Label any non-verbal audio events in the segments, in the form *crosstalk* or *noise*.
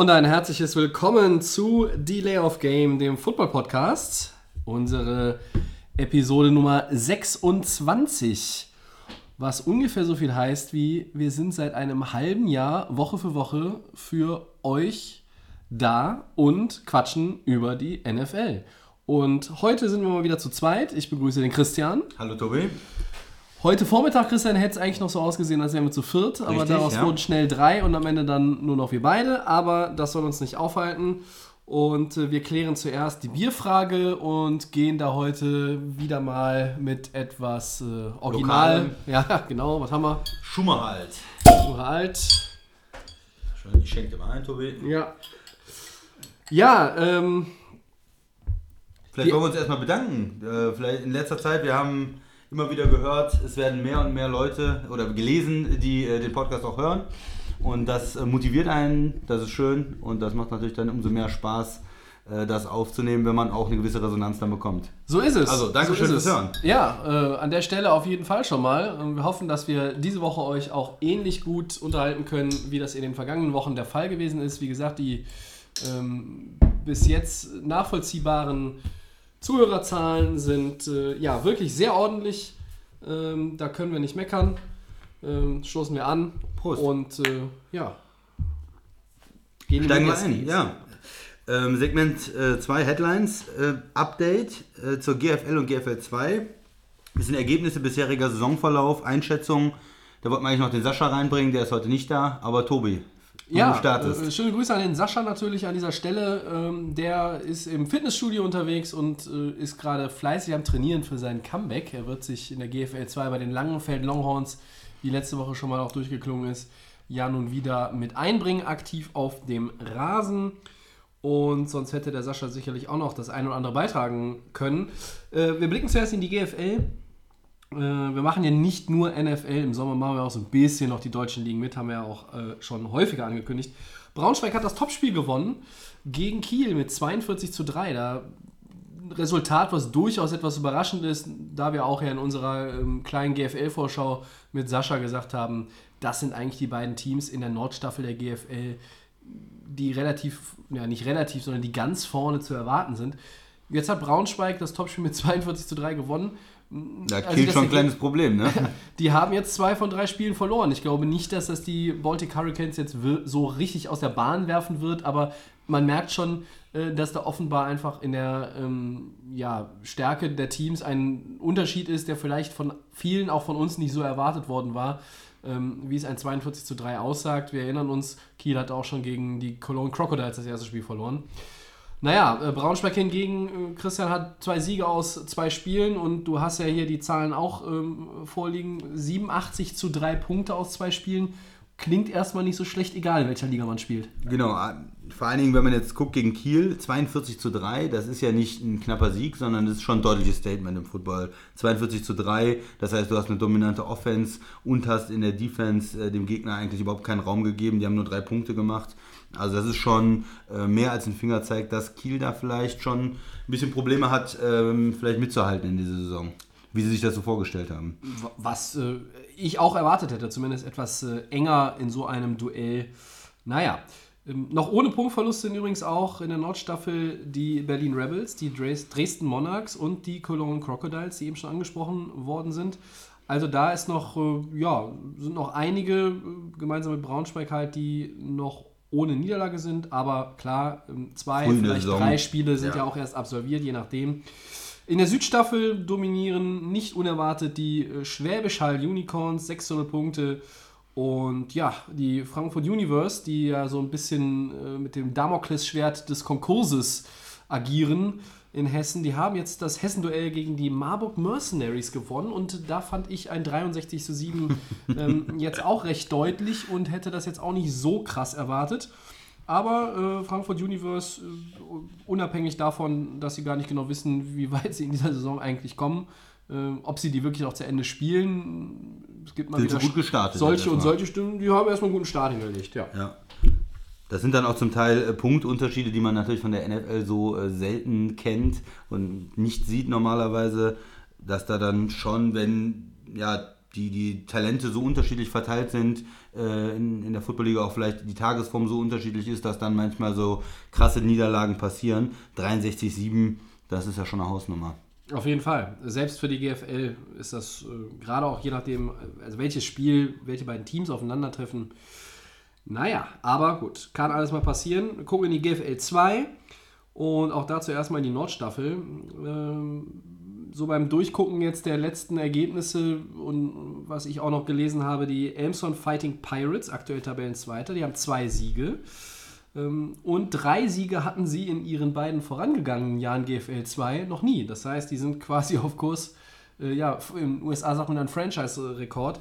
Und ein herzliches Willkommen zu Delay of Game, dem Football Podcast. Unsere Episode Nummer 26. Was ungefähr so viel heißt wie wir sind seit einem halben Jahr Woche für Woche für euch da und quatschen über die NFL. Und heute sind wir mal wieder zu zweit. Ich begrüße den Christian. Hallo Tobi. Heute Vormittag, Christian, hätte es eigentlich noch so ausgesehen, als wären wir zu viert, aber Richtig, daraus ja. wurden schnell drei und am Ende dann nur noch wir beide. Aber das soll uns nicht aufhalten. Und äh, wir klären zuerst die Bierfrage und gehen da heute wieder mal mit etwas äh, Original. Lokalem. *laughs* Ja, genau, was haben wir? Schummer halt. Uhr alt. Schön, ich schenke dir mal ein, Tobi. Ja. Ja, ähm, Vielleicht wollen wir uns erstmal bedanken. Äh, vielleicht in letzter Zeit, wir haben immer wieder gehört, es werden mehr und mehr Leute oder gelesen, die äh, den Podcast auch hören. Und das äh, motiviert einen, das ist schön und das macht natürlich dann umso mehr Spaß, äh, das aufzunehmen, wenn man auch eine gewisse Resonanz dann bekommt. So ist es. Also, danke so schön fürs. Hören. Ja, äh, an der Stelle auf jeden Fall schon mal. Wir hoffen, dass wir diese Woche euch auch ähnlich gut unterhalten können, wie das in den vergangenen Wochen der Fall gewesen ist. Wie gesagt, die ähm, bis jetzt nachvollziehbaren Zuhörerzahlen sind äh, ja wirklich sehr ordentlich. Ähm, da können wir nicht meckern. Ähm, stoßen wir an. Prost. Und äh, ja. Gehen Steigen wir ein, geht's. ja. Ähm, Segment 2 Headlines. Äh, Update äh, zur GFL und GFL 2. Das sind Ergebnisse bisheriger Saisonverlauf, Einschätzungen. Da wollten wir eigentlich noch den Sascha reinbringen, der ist heute nicht da. Aber Tobi, Ja, startest. äh, schöne Grüße an den Sascha natürlich an dieser Stelle. Ähm, der ist im Fitnessstudio unterwegs und äh, ist gerade fleißig am Trainieren für sein Comeback. Er wird sich in der GFL 2 bei den Langenfeld Longhorns, wie letzte Woche schon mal auch durchgeklungen ist, ja nun wieder mit einbringen, aktiv auf dem Rasen. Und sonst hätte der Sascha sicherlich auch noch das eine oder andere beitragen können. Äh, wir blicken zuerst in die GFL. Äh, wir machen ja nicht nur NFL, im Sommer machen wir auch so ein bisschen noch die deutschen Ligen mit, haben wir ja auch äh, schon häufiger angekündigt. Braunschweig hat das Topspiel gewonnen gegen Kiel mit 42 zu 3. Da Resultat, was durchaus etwas überraschend ist, da wir auch ja in unserer ähm, kleinen GFL-Vorschau mit Sascha gesagt haben, das sind eigentlich die beiden Teams in der Nordstaffel der GFL, die relativ, ja nicht relativ, sondern die ganz vorne zu erwarten sind. Jetzt hat Braunschweig das Topspiel mit 42 zu 3 gewonnen. Da also killt schon ein kleines Problem, ne? *laughs* Die haben jetzt zwei von drei Spielen verloren. Ich glaube nicht, dass das die Baltic Hurricanes jetzt so richtig aus der Bahn werfen wird, aber man merkt schon, äh, dass da offenbar einfach in der ähm, ja, Stärke der Teams ein Unterschied ist, der vielleicht von vielen, auch von uns, nicht so erwartet worden war, ähm, wie es ein 42 zu 3 aussagt. Wir erinnern uns, Kiel hat auch schon gegen die Cologne Crocodiles das erste Spiel verloren. Naja, äh, Braunschweig hingegen, äh, Christian hat zwei Siege aus zwei Spielen und du hast ja hier die Zahlen auch ähm, vorliegen. 87 zu 3 Punkte aus zwei Spielen. Klingt erstmal nicht so schlecht, egal in welcher Liga man spielt. Genau, äh, vor allen Dingen, wenn man jetzt guckt gegen Kiel, 42 zu 3, das ist ja nicht ein knapper Sieg, sondern das ist schon ein deutliches Statement im Football. 42 zu 3, das heißt, du hast eine dominante Offense und hast in der Defense äh, dem Gegner eigentlich überhaupt keinen Raum gegeben, die haben nur drei Punkte gemacht. Also das ist schon äh, mehr als ein Fingerzeig, dass Kiel da vielleicht schon ein bisschen Probleme hat, ähm, vielleicht mitzuhalten in dieser Saison, wie sie sich das so vorgestellt haben. Was äh, ich auch erwartet hätte, zumindest etwas äh, enger in so einem Duell. Naja, ähm, noch ohne Punktverlust sind übrigens auch in der Nordstaffel die Berlin Rebels, die Dres Dresden Monarchs und die Cologne Crocodiles, die eben schon angesprochen worden sind. Also da ist noch, äh, ja, sind noch einige, äh, gemeinsam mit Braunschweig halt, die noch ohne Niederlage sind, aber klar, ähm, zwei, der vielleicht Saison. drei Spiele sind ja. Ja. auch erst absolviert, je nachdem. In der Südstaffel dominieren nicht unerwartet die äh, Schwäbisch Hall Unicorns, 600 Punkte. Und ja, die Frankfurt Universe, die ja so ein bisschen äh, mit dem Damoklesschwert des Konkurses agieren in Hessen, die haben jetzt das Hessen-Duell gegen die Marburg Mercenaries gewonnen. Und da fand ich ein 63 zu 7 *laughs* ähm, jetzt auch recht deutlich und hätte das jetzt auch nicht so krass erwartet. aber äh, Frankfurt Universe, äh, unabhängig davon, dass sie gar nicht genau wissen, wie weit sie in dieser Saison eigentlich kommen, äh, ob sie die wirklich auch zu Ende spielen, es gibt mal Sind wieder gut gestartet solche und solche Stimmen, die haben erstmal einen guten Start hingelegt, ja. Ja. Das sind dann auch zum Teil äh, Punktunterschiede, die man natürlich von der NFL so äh, selten kennt und nicht sieht normalerweise, dass da dann schon, wenn ja die, die Talente so unterschiedlich verteilt sind, äh, in, in der Footballliga auch vielleicht die Tagesform so unterschiedlich ist, dass dann manchmal so krasse Niederlagen passieren. 63-7, das ist ja schon eine Hausnummer. Auf jeden Fall. Selbst für die GFL ist das äh, gerade auch je nachdem, also welches Spiel, welche beiden Teams aufeinandertreffen. Naja, aber gut, kann alles mal passieren. Wir gucken in die GFL 2 und auch dazu erstmal in die Nordstaffel. Ähm, so beim Durchgucken jetzt der letzten Ergebnisse und was ich auch noch gelesen habe, die Elmson Fighting Pirates, aktuell Tabellenzweiter, die haben zwei Siege. Ähm, Und drei Siege hatten sie in ihren beiden vorangegangenen Jahren GFL 2 noch nie. Das heißt, die sind quasi auf Kurs, äh, ja, in den USA sagt man dann Franchise-Rekord.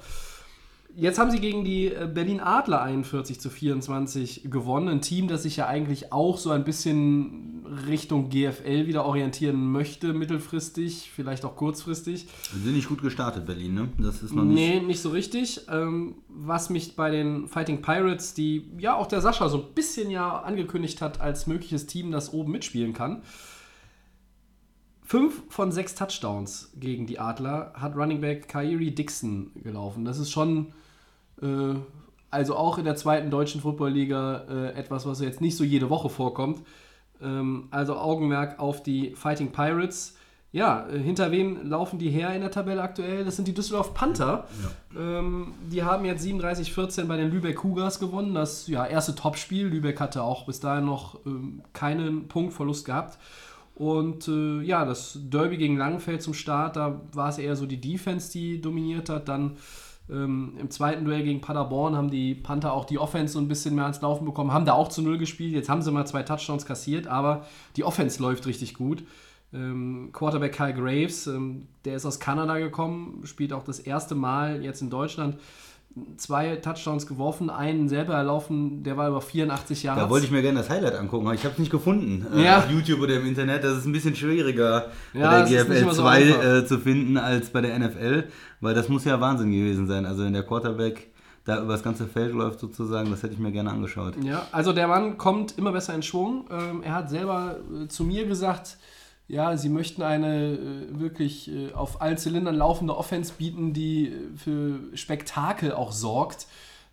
Jetzt haben sie gegen die äh, Berlin Adler 41 zu 24 gewonnen. Ein Team, das sich ja eigentlich auch so ein bisschen Richtung GFL wieder orientieren möchte, mittelfristig, vielleicht auch kurzfristig. Die sind nicht gut gestartet, Berlin, ne? Das ist noch nicht. Nee, nicht so richtig. Ähm, was mich bei den Fighting Pirates, die ja auch der Sascha so ein bisschen ja angekündigt hat, als mögliches Team, das oben mitspielen kann. Fünf von sechs Touchdowns gegen die Adler hat Running Back Kyrie Dixon gelaufen. Das ist schon, äh, also auch in der zweiten deutschen Footballliga, äh, etwas, was jetzt nicht so jede Woche vorkommt. Ähm, also Augenmerk auf die Fighting Pirates. Ja, äh, hinter wem laufen die her in der Tabelle aktuell? Das sind die Düsseldorf Panther. Ähm, die haben jetzt 37-14 bei den Lübeck Cougars gewonnen. Das ja, erste Topspiel. Lübeck hatte auch bis dahin noch ähm, keinen Punktverlust gehabt. Und äh, ja, das Derby gegen Langenfeld zum Start, da war es eher so die Defense, die dominiert hat. Dann ähm, im zweiten Duell gegen Paderborn haben die Panther auch die Offense so ein bisschen mehr ans Laufen bekommen, haben da auch zu Null gespielt. Jetzt haben sie mal zwei Touchdowns kassiert, aber die Offense läuft richtig gut. Ähm, Quarterback Kyle Graves, ähm, der ist aus Kanada gekommen, spielt auch das erste Mal jetzt in Deutschland. Zwei Touchdowns geworfen, einen selber erlaufen, der war über 84 Jahre. Da wollte ich mir gerne das Highlight angucken, aber ich habe es nicht gefunden. Äh, Ja. Auf YouTube oder im Internet. Das ist ein bisschen schwieriger Ja, bei der GFL immer so 2 einfach. äh, zu finden als bei der NFL, weil das muss ja Wahnsinn gewesen sein. Also wenn der Quarterback da über das ganze Feld läuft sozusagen, das hätte ich mir gerne angeschaut. Ja, also der Mann kommt immer besser in Schwung. Ähm, er hat selber äh, zu mir gesagt, ja, sie möchten eine äh, wirklich äh, auf allen Zylindern laufende Offense bieten, die äh, für Spektakel auch sorgt.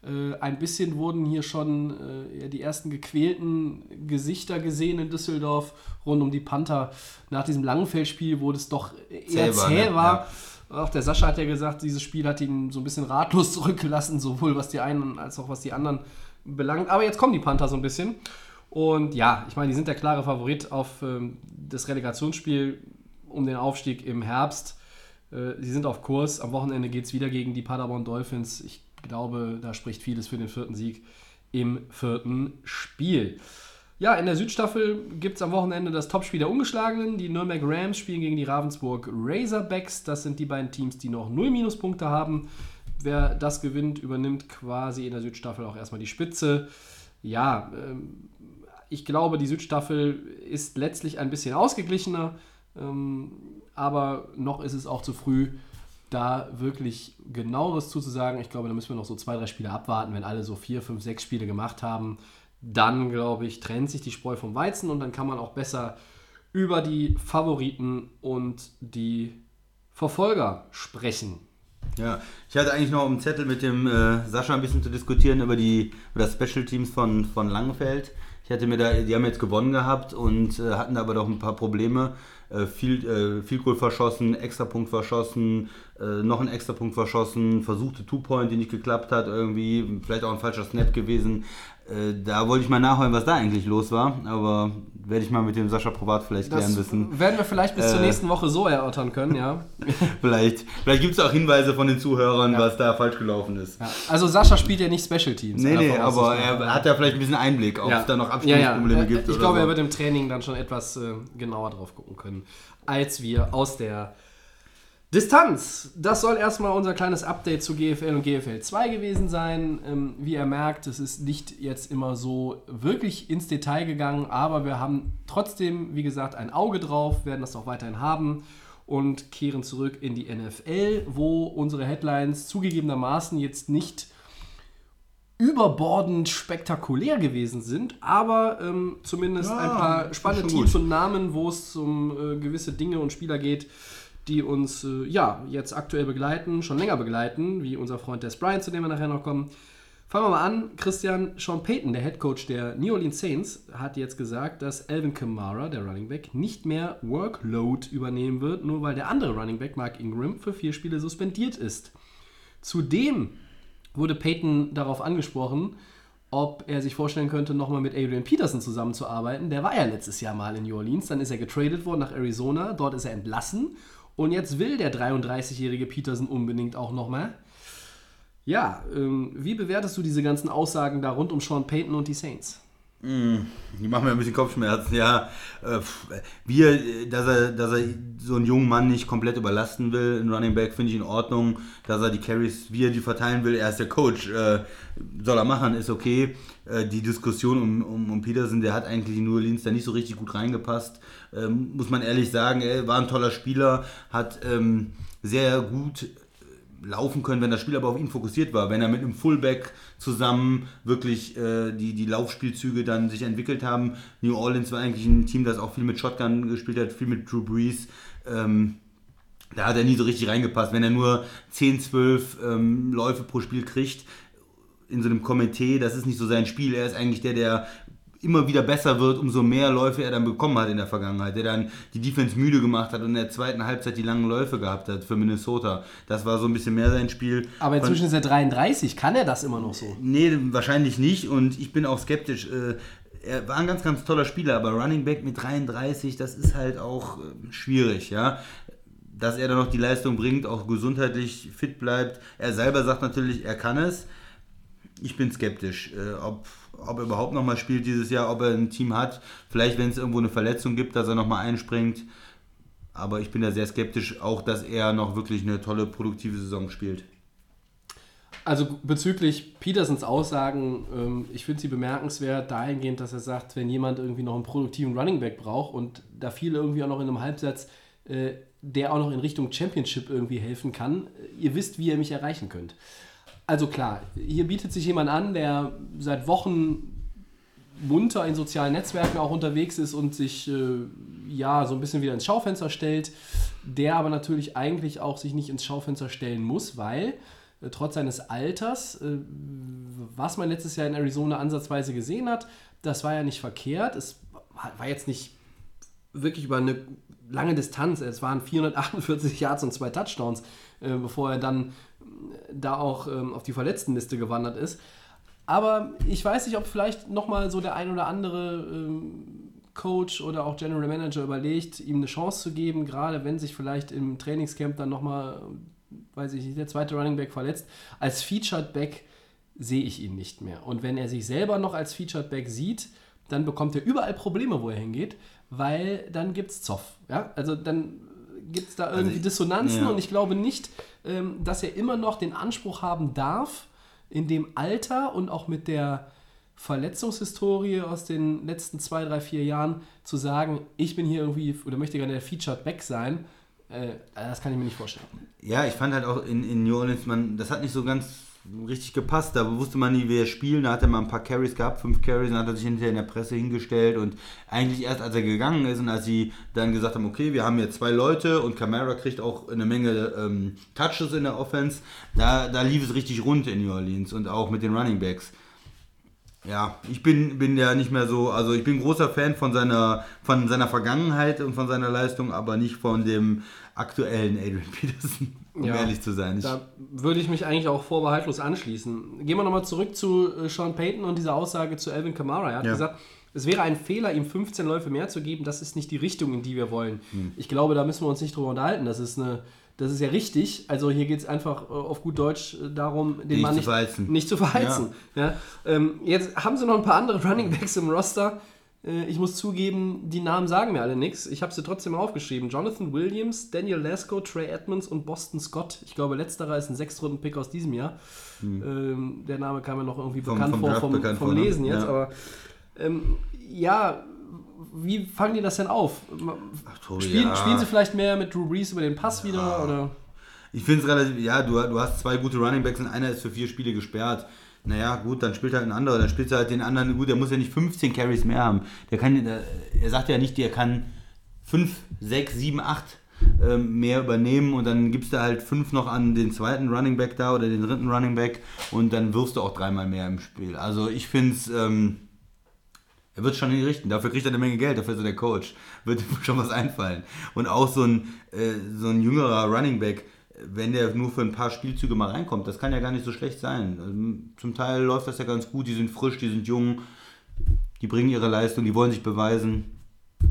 Äh, ein bisschen wurden hier schon äh, ja, die ersten gequälten Gesichter gesehen in Düsseldorf rund um die Panther. Nach diesem Langenfeldspiel, wo das doch eher Zäh war, ne? war. Auch der Sascha hat ja gesagt, dieses Spiel hat ihn so ein bisschen ratlos *laughs* zurückgelassen, sowohl was die einen als auch was die anderen belangt. Aber jetzt kommen die Panther so ein bisschen. Und ja, ich meine, die sind der klare Favorit auf ähm, das Relegationsspiel um den Aufstieg im Herbst. Äh, sie sind auf Kurs. Am Wochenende geht es wieder gegen die Paderborn Dolphins. Ich glaube, da spricht vieles für den vierten Sieg im vierten Spiel. Ja, in der Südstaffel gibt es am Wochenende das Topspiel der Ungeschlagenen. Die Nürnberg Rams spielen gegen die Ravensburg Razorbacks. Das sind die beiden Teams, die noch null Minuspunkte haben. Wer das gewinnt, übernimmt quasi in der Südstaffel auch erstmal die Spitze. Ja, ähm, ich glaube, die Südstaffel ist letztlich ein bisschen ausgeglichener, ähm, aber noch ist es auch zu früh, da wirklich genaueres zuzusagen. Ich glaube, da müssen wir noch so zwei, drei Spiele abwarten, wenn alle so vier, fünf, sechs Spiele gemacht haben. Dann, glaube ich, trennt sich die Spreu vom Weizen und dann kann man auch besser über die Favoriten und die Verfolger sprechen. Ja, ich hatte eigentlich noch dem Zettel mit dem äh, Sascha ein bisschen zu diskutieren über die über das Special Teams von, von Langenfeld. Ich hatte mir da, die haben jetzt gewonnen gehabt und äh, hatten da aber doch ein paar Probleme. Äh, viel, äh, viel Goal verschossen, Extrapunkt verschossen, äh, noch ein Extrapunkt verschossen, versuchte Two-Point, die nicht geklappt hat, irgendwie, vielleicht auch ein falscher Snap gewesen. Äh, da wollte ich mal nachholen, was da eigentlich los war, aber werde ich mal mit dem Sascha privat vielleicht Das klären wissen. werden wir vielleicht bis zur Äh. nächsten Woche so erörtern können, ja. *laughs* Vielleicht, vielleicht gibt es auch Hinweise von den Zuhörern, was da falsch gelaufen ist. ja. Also Sascha spielt ja nicht Special Teams. Nee, nee, aber er hat ja vielleicht ein bisschen Einblick, ob Ja. es da noch ja, Abstimmungsprobleme ja. gibt. Ich glaube, so. er wird im Training dann schon etwas äh, genauer drauf gucken können, als wir aus der Distanz, das soll erstmal unser kleines Update zu GFL und GFL 2 gewesen sein. Ähm, wie ihr merkt, es ist nicht jetzt immer so wirklich ins Detail gegangen, aber wir haben trotzdem, wie gesagt, ein Auge drauf, werden das auch weiterhin haben und kehren zurück in die NFL, wo unsere Headlines zugegebenermaßen jetzt nicht überbordend spektakulär gewesen sind, aber ähm, zumindest Ja, ein paar spannende Teams und Namen, wo es um äh, gewisse Dinge und Spieler geht, die uns äh, ja jetzt aktuell begleiten, schon länger begleiten, wie unser Freund Des Bryant, zu dem wir nachher noch kommen. Fangen wir mal an. Christian Sean Payton, der Head Coach der New Orleans Saints, hat jetzt gesagt, dass Alvin Kamara, der Running Back, nicht mehr Workload übernehmen wird, nur weil der andere Running Back, Mark Ingram, für vier Spiele suspendiert ist. Zudem wurde Peyton darauf angesprochen, ob er sich vorstellen könnte, nochmal mit Adrian Peterson zusammenzuarbeiten. Der war ja letztes Jahr mal in New Orleans, dann ist er getradet worden nach Arizona, dort ist er entlassen und jetzt will der 33-jährige Peterson unbedingt auch nochmal. Ja, ähm, wie bewertest du diese ganzen Aussagen da rund um Sean Payton und die Saints? Die machen mir ein bisschen Kopfschmerzen, ja. Äh, wie er, äh, dass er, dass er so einen jungen Mann nicht komplett überlasten will, ein Running Back, finde ich in Ordnung. Dass er die Carries, wie er die verteilen will, er ist der Coach, äh, soll er machen, ist okay. Äh, die Diskussion um, um, um Peterson, der hat eigentlich in New Orleans da nicht so richtig gut reingepasst. Ähm, muss man ehrlich sagen, er war ein toller Spieler, hat ähm, sehr gut laufen können, wenn das Spiel aber auf ihn fokussiert war. Wenn er mit einem Fullback zusammen wirklich äh, die, die Laufspielzüge dann sich entwickelt haben. New Orleans war eigentlich ein Team, das auch viel mit Shotgun gespielt hat, viel mit Drew Brees. Ähm, da hat er nie so richtig reingepasst. Wenn er nur 10, 12 ähm, Läufe pro Spiel kriegt, in so einem Komitee, das ist nicht so sein Spiel. Er ist eigentlich der, der immer wieder besser wird, umso mehr Läufe er dann bekommen hat in der Vergangenheit. Der dann die Defense müde gemacht hat und in der zweiten Halbzeit die langen Läufe gehabt hat für Minnesota. Das war so ein bisschen mehr sein Spiel. Aber inzwischen ist er 33, kann er das immer noch so? Nee, wahrscheinlich nicht und ich bin auch skeptisch. Äh, Er war ein ganz, ganz toller Spieler, aber Running Back mit 33, das ist halt auch äh, schwierig, ja. Dass er dann noch die Leistung bringt, auch gesundheitlich fit bleibt. Er selber sagt natürlich, er kann es. Ich bin skeptisch, äh, ob, ob er überhaupt nochmal spielt dieses Jahr, ob er ein Team hat. Vielleicht, wenn es irgendwo eine Verletzung gibt, dass er nochmal einspringt. Aber ich bin da sehr skeptisch, auch dass er noch wirklich eine tolle, produktive Saison spielt. Also bezüglich Petersens Aussagen, ähm, ich finde sie bemerkenswert dahingehend, dass er sagt, wenn jemand irgendwie noch einen produktiven Running Back braucht und da viele irgendwie auch noch in einem Halbsatz, äh, der auch noch in Richtung Championship irgendwie helfen kann, äh, ihr wisst, wie ihr mich erreichen könnt. Also klar, hier bietet sich jemand an, der seit Wochen munter in sozialen Netzwerken auch unterwegs ist und sich äh, ja so ein bisschen wieder ins Schaufenster stellt, der aber natürlich eigentlich auch sich nicht ins Schaufenster stellen muss, weil äh, trotz seines Alters, äh, was man letztes Jahr in Arizona ansatzweise gesehen hat, das war ja nicht verkehrt. Es war jetzt nicht wirklich über eine lange Distanz. Es waren 448 Yards und zwei Touchdowns, äh, bevor er dann da auch ähm, auf die Verletztenliste gewandert ist. Aber ich weiß nicht, ob vielleicht nochmal so der ein oder andere ähm, Coach oder auch General Manager überlegt, ihm eine Chance zu geben, gerade wenn sich vielleicht im Trainingscamp dann nochmal, weiß ich nicht, der zweite Running Back verletzt. Als Featured Back sehe ich ihn nicht mehr. Und wenn er sich selber noch als Featured Back sieht, dann bekommt er überall Probleme, wo er hingeht, weil dann gibt es Zoff. Ja? Also dann gibt es da irgendwie ich- Dissonanzen ja. und ich glaube nicht, ähm, dass er immer noch den Anspruch haben darf, in dem Alter und auch mit der Verletzungshistorie aus den letzten zwei, drei, vier Jahren zu sagen, ich bin hier irgendwie oder möchte gerne der Featured Back sein, äh, das kann ich mir nicht vorstellen. Ja, ich fand halt auch in, in New Orleans, man, das hat nicht so ganz richtig gepasst. Da wusste man nie, wer spielen. Da hat er mal ein paar Carries gehabt, fünf Carries, dann hat er sich hinterher in der Presse hingestellt und eigentlich erst als er gegangen ist und als sie dann gesagt haben, okay, wir haben hier zwei Leute und Camara kriegt auch eine Menge ähm, Touches in der Offense, da, da lief es richtig rund in New Orleans und auch mit den Running Backs. Ja, ich bin, bin ja nicht mehr so, also ich bin großer Fan von seiner, von seiner Vergangenheit und von seiner Leistung, aber nicht von dem aktuellen Adrian Peterson, um Ja, ehrlich zu sein. Ich, Da würde ich mich eigentlich auch vorbehaltlos anschließen. Gehen wir nochmal zurück zu äh, Sean Payton und dieser Aussage zu Alvin Kamara. Er hat Ja. gesagt, es wäre ein Fehler, ihm 15 Läufe mehr zu geben. Das ist nicht die Richtung, in die wir wollen. Hm. Ich glaube, da müssen wir uns nicht drüber unterhalten. Das ist, eine, das ist ja richtig. Also hier geht es einfach äh, auf gut Deutsch äh, darum, den Nicht Mann zu nicht, verheizen. nicht zu verheizen. Ja. Ähm, jetzt haben sie noch ein paar andere Running Backs im Roster. Äh, ich muss zugeben, die Namen sagen mir alle nichts. Ich habe sie trotzdem aufgeschrieben. Jonathan Williams, Daniel Lasco, Trey Edmonds und Boston Scott. Ich glaube, letzterer ist ein Sechstrunden-Pick aus diesem Jahr. Ähm, der Name kam mir noch irgendwie Vom- bekannt vom vor vom, bekannt vom vor, ne? Lesen jetzt. Ja. Aber ähm, ja, wie fangen die das denn auf? Tobi, Spielen, ja. spielen sie vielleicht mehr mit Drew Brees über den Pass wieder? Oder? Ich finde es relativ, ja, du, du hast zwei gute Running Backs und einer ist für vier Spiele gesperrt. Naja, gut, dann spielt halt ein anderer, dann spielt er halt den anderen, gut, der muss ja nicht 15 Carries mehr haben. Der kann, der, er sagt ja nicht, der kann 5, 6, 7, 8 ähm, mehr übernehmen und dann gibst du halt fünf noch an den zweiten Running Back da oder den dritten Running Back und dann wirfst du auch dreimal mehr im Spiel. Also ich finde es, ähm, er wird schon hinrichten. Dafür kriegt er eine Menge Geld, dafür ist er der Coach. Wird ihm *laughs* schon was einfallen. Und auch so ein, äh, so ein jüngerer Running Back, wenn der nur für ein paar Spielzüge mal reinkommt, das kann ja gar nicht so schlecht sein. Also, zum Teil läuft das ja ganz gut, die sind frisch, die sind jung, die bringen ihre Leistung, die wollen sich beweisen.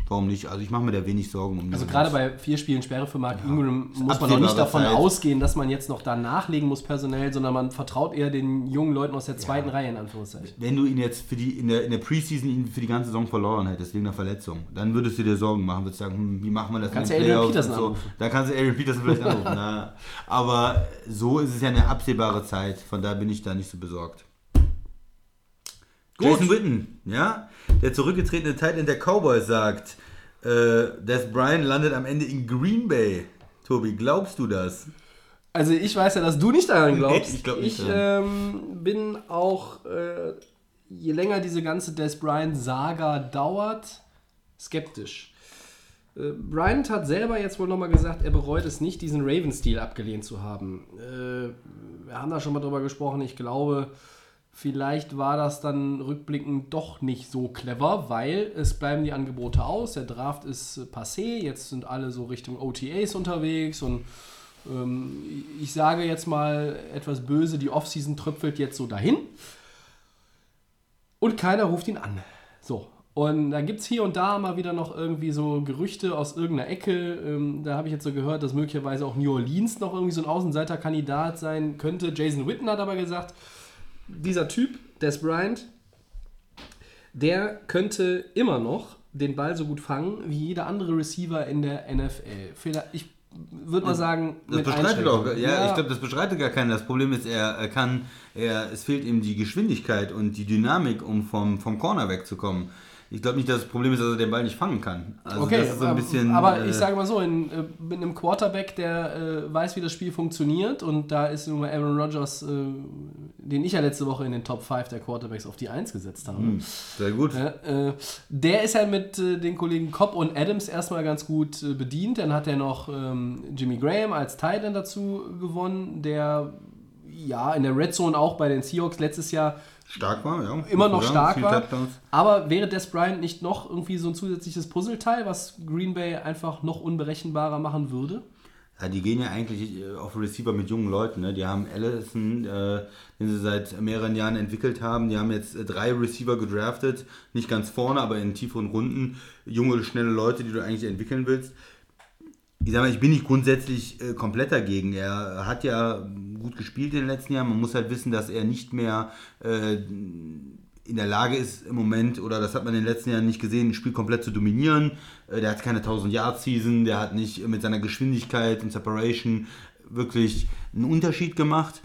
Warum nicht? Also ich mache mir da wenig Sorgen um die Also gerade bei vier Spielen Sperre für Mark Ingram muss man auch nicht davon Zeit. ausgehen, dass man jetzt noch da nachlegen muss personell, sondern man vertraut eher den jungen Leuten aus der zweiten Reihe in Anführungszeichen. Wenn du ihn jetzt für die, in, der, in der Preseason ihn für die ganze Saison verloren hättest, wegen einer Verletzung, dann würdest du dir Sorgen machen, würdest sagen, hm, wie machen wir das Kannst du Playoffs Peterson so. anrufen. Da kannst du Adrian Peterson vielleicht *laughs* anrufen. na. Aber so ist es ja eine absehbare Zeit, von daher bin ich da nicht so besorgt. Jason Witten, ja, der zurückgetretene Titan der Cowboys sagt, äh, Des Bryant landet am Ende in Green Bay. Tobi, glaubst du das? Also ich weiß ja, dass du nicht daran glaubst. ich glaub nicht Ich ähm, bin auch, äh, je länger diese ganze Des Bryant-Saga dauert, skeptisch. Äh, Bryant hat selber jetzt wohl nochmal gesagt, er bereut es nicht, diesen Raven-Stil abgelehnt zu haben. Äh, wir haben da schon mal drüber gesprochen. Ich glaube, vielleicht war das dann rückblickend doch nicht so clever, weil es bleiben die Angebote aus. Der Draft ist äh, passé. Jetzt sind alle so Richtung OTAs unterwegs und ähm, ich sage jetzt mal etwas böse, die Offseason tröpfelt jetzt so dahin und keiner ruft ihn an. So. Und da gibt es hier und da mal wieder noch irgendwie so Gerüchte aus irgendeiner Ecke. Ähm, da habe ich jetzt so gehört, dass möglicherweise auch New Orleans noch irgendwie so ein Außenseiterkandidat sein könnte. Jason Witten hat aber gesagt, dieser Typ, Des Bryant, der könnte immer noch den Ball so gut fangen wie jeder andere Receiver in der NFL. Ich würde mal sagen, Das mit bestreitet auch. Einschränkungen. Ja, ich glaube, das bestreitet gar keiner. Das Problem ist, er, er kann, er, es fehlt ihm die Geschwindigkeit und die Dynamik, um vom, vom Corner wegzukommen. Ich glaube nicht, dass das Problem ist, dass er den Ball nicht fangen kann. Also Okay, so ähm, bisschen. aber äh, ich sage mal so, in, äh, mit einem Quarterback, der äh, weiß, wie das Spiel funktioniert und da ist nun mal Aaron Rodgers, äh, den ich ja letzte Woche in den Top 5 der Quarterbacks auf die 1 gesetzt habe. sehr gut. Ja, äh, der ist ja mit äh, den Kollegen Cobb und Adams erstmal ganz gut bedient. Dann hat er noch ähm, Jimmy Graham als Tight End dazu gewonnen, der ja in der Red Zone auch bei den Seahawks letztes Jahr Stark war, ja. immer noch stark war. Aber wäre Des Bryant nicht noch irgendwie so ein zusätzliches Puzzleteil, was Green Bay einfach noch unberechenbarer machen würde? Ja, die gehen ja eigentlich äh, auf Receiver mit jungen Leuten. Ne? Die haben Allison, äh, den sie seit mehreren Jahren entwickelt haben. Die haben jetzt äh, drei Receiver gedraftet. Nicht ganz vorne, aber in tieferen Runden. Junge, schnelle Leute, die du eigentlich entwickeln willst. Ich sag mal, ich bin nicht grundsätzlich äh, komplett dagegen. Er hat ja gut gespielt in den letzten Jahren. Man muss halt wissen, dass er nicht mehr äh, in der Lage ist im Moment, oder das hat man in den letzten Jahren nicht gesehen, ein Spiel komplett zu dominieren. Äh, Der hat keine 1000-Yard-Season, der hat nicht mit seiner Geschwindigkeit und Separation wirklich einen Unterschied gemacht.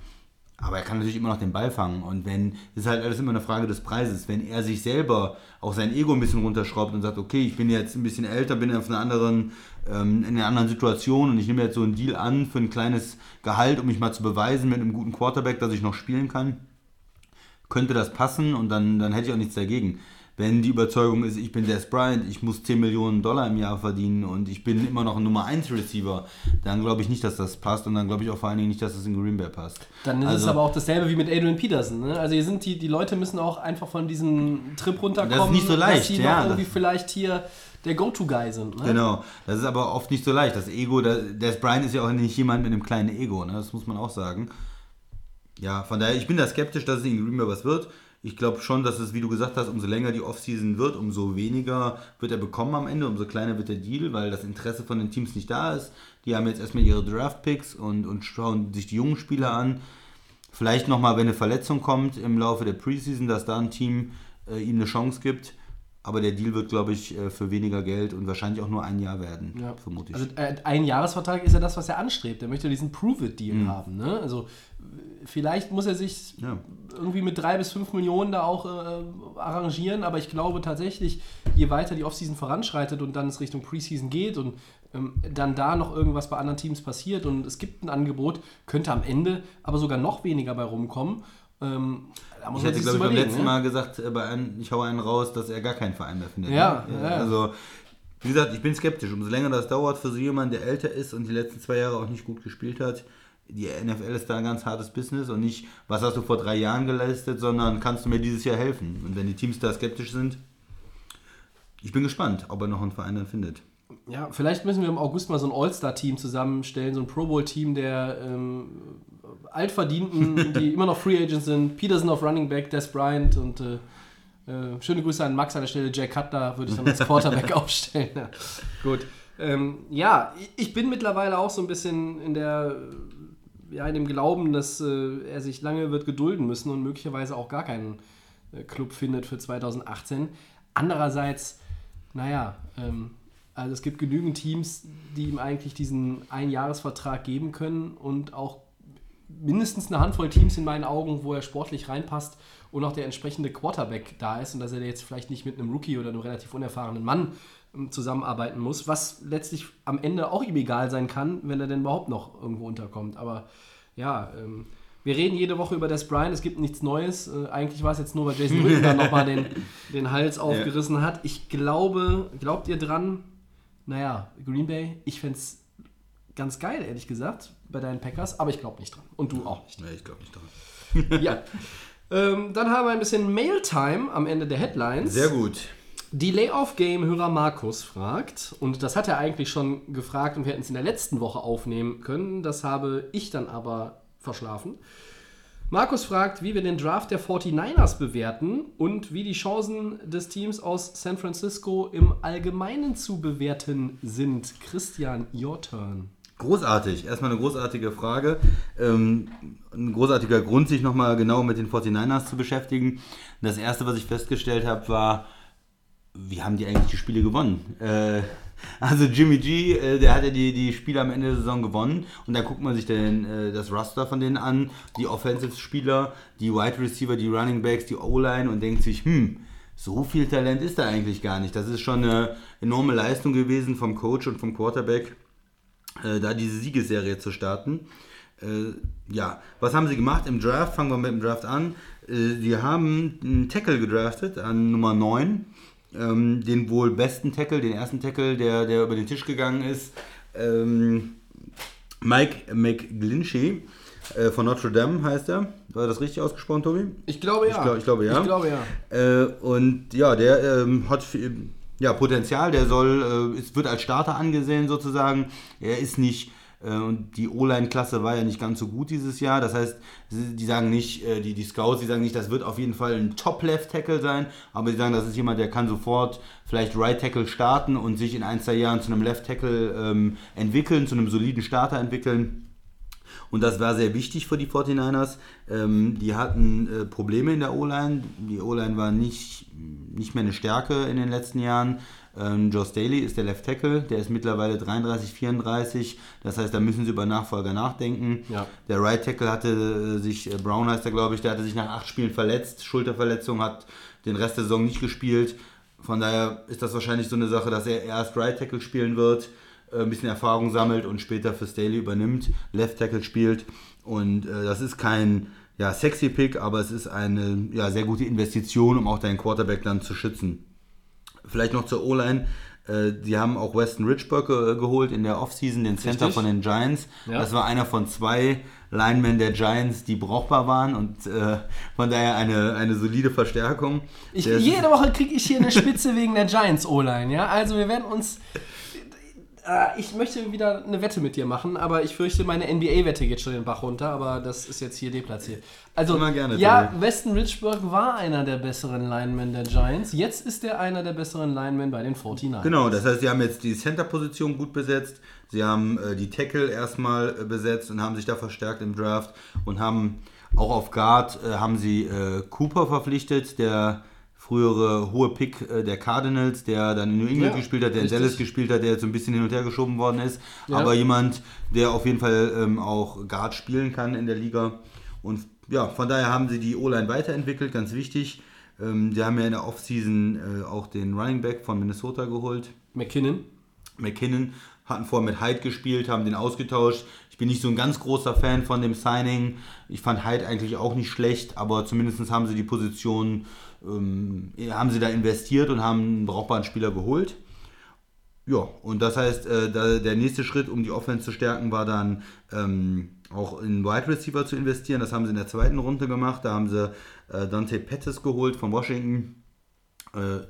Aber er kann natürlich immer noch den Ball fangen. Und wenn, das ist halt alles immer eine Frage des Preises. Wenn er sich selber auch sein Ego ein bisschen runterschraubt und sagt, okay, ich bin jetzt ein bisschen älter, bin auf einer anderen, ähm, in einer anderen Situation und ich nehme jetzt so einen Deal an für ein kleines Gehalt, um mich mal zu beweisen mit einem guten Quarterback, dass ich noch spielen kann, könnte das passen und dann, dann hätte ich auch nichts dagegen. Wenn die Überzeugung ist, ich bin Des Bryant, ich muss 10 Millionen Dollar im Jahr verdienen und ich bin immer noch ein Nummer 1 Receiver, dann glaube ich nicht, dass das passt und dann glaube ich auch vor allen Dingen nicht, dass das in Green Bay passt. Dann ist es Also- aber auch dasselbe wie mit Adrian Peterson. Ne? Also hier sind die, die Leute müssen auch einfach von diesem Trip runterkommen, Das ist nicht so leicht, dass sie ja, noch irgendwie vielleicht hier der Go-To-Guy sind. Ne? Genau, das ist aber oft nicht so leicht. Das Ego, Des Bryant ist ja auch nicht jemand mit einem kleinen Ego, ne? das muss man auch sagen. Ja, von daher, ich bin da skeptisch, dass es in Green Bay was wird. Ich glaube schon, dass es, wie du gesagt hast, umso länger die Offseason wird, umso weniger wird er bekommen am Ende, umso kleiner wird der Deal, weil das Interesse von den Teams nicht da ist. Die haben jetzt erstmal ihre Draft-Picks und, und schauen sich die jungen Spieler an. Vielleicht nochmal, wenn eine Verletzung kommt im Laufe der Preseason, dass da ein Team äh, ihm eine Chance gibt. Aber der Deal wird, glaube ich, äh, für weniger Geld und wahrscheinlich auch nur ein Jahr werden, Ja. vermute ich. Also äh, ein Jahresvertrag ist ja das, was er anstrebt. Er möchte diesen Prove-It-Deal Mhm. haben. Ne? Also vielleicht muss er sich Ja. irgendwie mit drei bis fünf Millionen da auch äh, arrangieren, aber ich glaube tatsächlich, je weiter die Offseason voranschreitet und dann es Richtung Preseason geht und ähm, dann da noch irgendwas bei anderen Teams passiert und es gibt ein Angebot, könnte am Ende aber sogar noch weniger bei rumkommen. Ähm, Ich hätte, glaube ich, beim letzten ne? Mal gesagt, äh, bei einem, ich hau einen raus, dass er gar keinen Verein mehr findet. Ja, ne? ja, ja. Also, wie gesagt, ich bin skeptisch. Umso länger das dauert für so jemanden, der älter ist und die letzten zwei Jahre auch nicht gut gespielt hat, die NFL ist da ein ganz hartes Business und nicht, was hast du vor drei Jahren geleistet, sondern kannst du mir dieses Jahr helfen? Und wenn die Teams da skeptisch sind, ich bin gespannt, ob er noch einen Verein dann findet. Ja, vielleicht müssen wir im August mal so ein All-Star-Team zusammenstellen, so ein Pro Bowl-Team der ähm, Altverdienten, *laughs* die immer noch Free Agents sind. Peterson auf Running Back, Des Bryant und äh, äh, schöne Grüße an Max an der Stelle. Jack Cutler würde ich dann als Quarterback *laughs* aufstellen. Ja, gut. Ähm, ja, ich bin mittlerweile auch so ein bisschen in der ja, in dem Glauben, dass äh, er sich lange wird gedulden müssen und möglicherweise auch gar keinen äh, Club findet für 2018. Andererseits, naja, ähm, also es gibt genügend Teams, die ihm eigentlich diesen Einjahresvertrag geben können und auch mindestens eine Handvoll Teams in meinen Augen, wo er sportlich reinpasst und auch der entsprechende Quarterback da ist und dass er jetzt vielleicht nicht mit einem Rookie oder einem relativ unerfahrenen Mann ähm, zusammenarbeiten muss, was letztlich am Ende auch ihm egal sein kann, wenn er denn überhaupt noch irgendwo unterkommt. Aber ja, ähm, wir reden jede Woche über Des Bryant, es gibt nichts Neues. Äh, eigentlich war es jetzt nur, weil Jason Witten dann nochmal den, *laughs* den Hals aufgerissen hat. Ich glaube, glaubt ihr dran? Naja, Green Bay, ich fände es ganz geil, ehrlich gesagt, bei deinen Packers, aber ich glaube nicht dran. Und du auch nicht. Nee, ich glaube nicht daran. *laughs* Ja. Ähm, dann haben wir ein bisschen Mail-Time am Ende der Headlines. Sehr gut. Die Layoff-Game-Hörer Markus fragt, und das hat er eigentlich schon gefragt und wir hätten es in der letzten Woche aufnehmen können, das habe ich dann aber verschlafen. Markus fragt, wie wir den Draft der 49ers bewerten und wie die Chancen des Teams aus San Francisco im Allgemeinen zu bewerten sind. Christian, your turn. Großartig, erstmal eine großartige Frage. Ähm, ein großartiger Grund, sich nochmal genau mit den 49ers zu beschäftigen. Das erste, was ich festgestellt habe, war, wie haben die eigentlich die Spiele gewonnen? Äh, also Jimmy G, äh, der hat ja die, die Spiele am Ende der Saison gewonnen und dann guckt man sich den, äh, das Roster von denen an, die Offensive-Spieler, die Wide Receiver, die Running Backs, die O-Line und denkt sich, hm, so viel Talent ist da eigentlich gar nicht. Das ist schon eine enorme Leistung gewesen vom Coach und vom Quarterback äh, da diese Siegesserie zu starten. Äh, ja, was haben sie gemacht im Draft? Fangen wir mit dem Draft an. Äh, die haben einen Tackle gedraftet an Nummer 9. Ähm, den wohl besten Tackle, den ersten Tackle, der, der über den Tisch gegangen ist. Ähm, Mike McGlinchey äh, von Notre Dame heißt er. War das richtig ausgesprochen, Tobi? Ich glaube ja. Ich, glaub, ich glaube ja. Ich glaube ja. Äh, und ja, der ähm, hat viel, ja, Potenzial, der soll, äh, es wird als Starter angesehen sozusagen. Er ist nicht, äh, und die O-Line-Klasse war ja nicht ganz so gut dieses Jahr. Das heißt, die sagen nicht, äh, die, die Scouts, die sagen nicht, das wird auf jeden Fall ein Top-Left-Tackle sein, aber sie sagen, das ist jemand, der kann sofort vielleicht Right-Tackle starten und sich in ein, zwei Jahren zu einem Left-Tackle ähm, entwickeln, zu einem soliden Starter entwickeln. Und das war sehr wichtig für die 49ers. Ähm, die hatten äh, Probleme in der O-Line. Die O-Line war nicht, nicht mehr eine Stärke in den letzten Jahren. Ähm, Joe Staley ist der Left Tackle, der ist mittlerweile 33, 34. Das heißt, da müssen sie über Nachfolger nachdenken. Ja. Der Right Tackle hatte äh, sich, äh, Brown heißt er glaube ich, der hatte sich nach acht Spielen verletzt, Schulterverletzung, hat den Rest der Saison nicht gespielt. Von daher ist das wahrscheinlich so eine Sache, dass er erst Right Tackle spielen wird, ein bisschen Erfahrung sammelt und später für Staley übernimmt, Left Tackle spielt. Und äh, das ist kein ja, sexy Pick, aber es ist eine ja, sehr gute Investition, um auch deinen Quarterback dann zu schützen. Vielleicht noch zur O-Line. Äh, Die haben auch Weston Richburg ge geholt in der Offseason, den Center Richtig. von den Giants. Ja. Das war einer von zwei Linemen der Giants, die brauchbar waren und äh, von daher eine, eine solide Verstärkung. Ich, jede Woche kriege ich hier eine Spitze wegen der Giants O-Line, ja. Also wir werden uns. Äh, Ich möchte wieder eine Wette mit dir machen, aber ich fürchte, meine NBA-Wette geht schon den Bach runter, aber das ist jetzt hier deplatziert. Also, gerne, ja, Tobi. Weston Richburg war einer der besseren Linemen der Giants. Jetzt ist er einer der besseren Linemen bei den 49ers. Genau, das heißt, sie haben jetzt die Center-Position gut besetzt, sie haben äh, die Tackle erstmal äh, besetzt und haben sich da verstärkt im Draft und haben auch auf Guard äh, haben sie äh, Cooper verpflichtet, der frühere hohe Pick äh, der Cardinals, der dann in New England Ja, gespielt hat, der richtig. in Dallas gespielt hat, der jetzt so ein bisschen hin und her geschoben worden ist. Ja. Aber jemand, der auf jeden Fall ähm, auch Guard spielen kann in der Liga. Und ja, von daher haben sie die O-Line weiterentwickelt, ganz wichtig. Ähm, die haben ja in der Offseason äh, auch den Running Back von Minnesota geholt. McKinnon. McKinnon hatten vorher mit Hyde gespielt, haben den ausgetauscht. Ich bin nicht so ein ganz großer Fan von dem Signing. Ich fand Hyde eigentlich auch nicht schlecht, aber zumindest haben sie die Position, ähm, haben sie da investiert und haben einen brauchbaren Spieler geholt. Ja, und das heißt, äh, da, der nächste Schritt, um die Offense zu stärken, war dann ähm, auch in Wide Receiver zu investieren. Das haben sie in der zweiten Runde gemacht. Da haben sie äh, Dante Pettis geholt von Washington. Äh,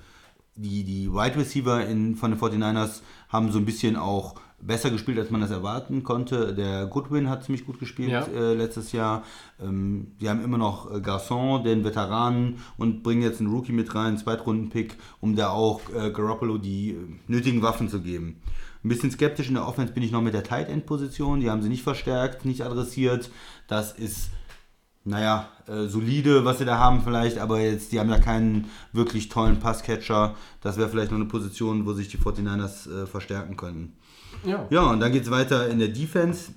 die, die Wide Receiver in, von den 49ers haben so ein bisschen auch besser gespielt, als man das erwarten konnte. Der Goodwin hat ziemlich gut gespielt Ja. äh, letztes Jahr. Ähm, die haben immer noch äh, Garçon, den Veteranen, und bringen jetzt einen Rookie mit rein, einen Zweitrunden-Pick, um da auch äh, Garoppolo die äh, nötigen Waffen zu geben. Ein bisschen skeptisch in der Offense bin ich noch mit der Tight End-Position. Die haben sie nicht verstärkt, nicht adressiert. Das ist naja, äh, solide, was sie da haben vielleicht, aber jetzt, die haben ja keinen wirklich tollen Passcatcher. Das wäre vielleicht noch eine Position, wo sich die 49ers äh, verstärken können. Ja. Ja, und dann geht es weiter in der Defense.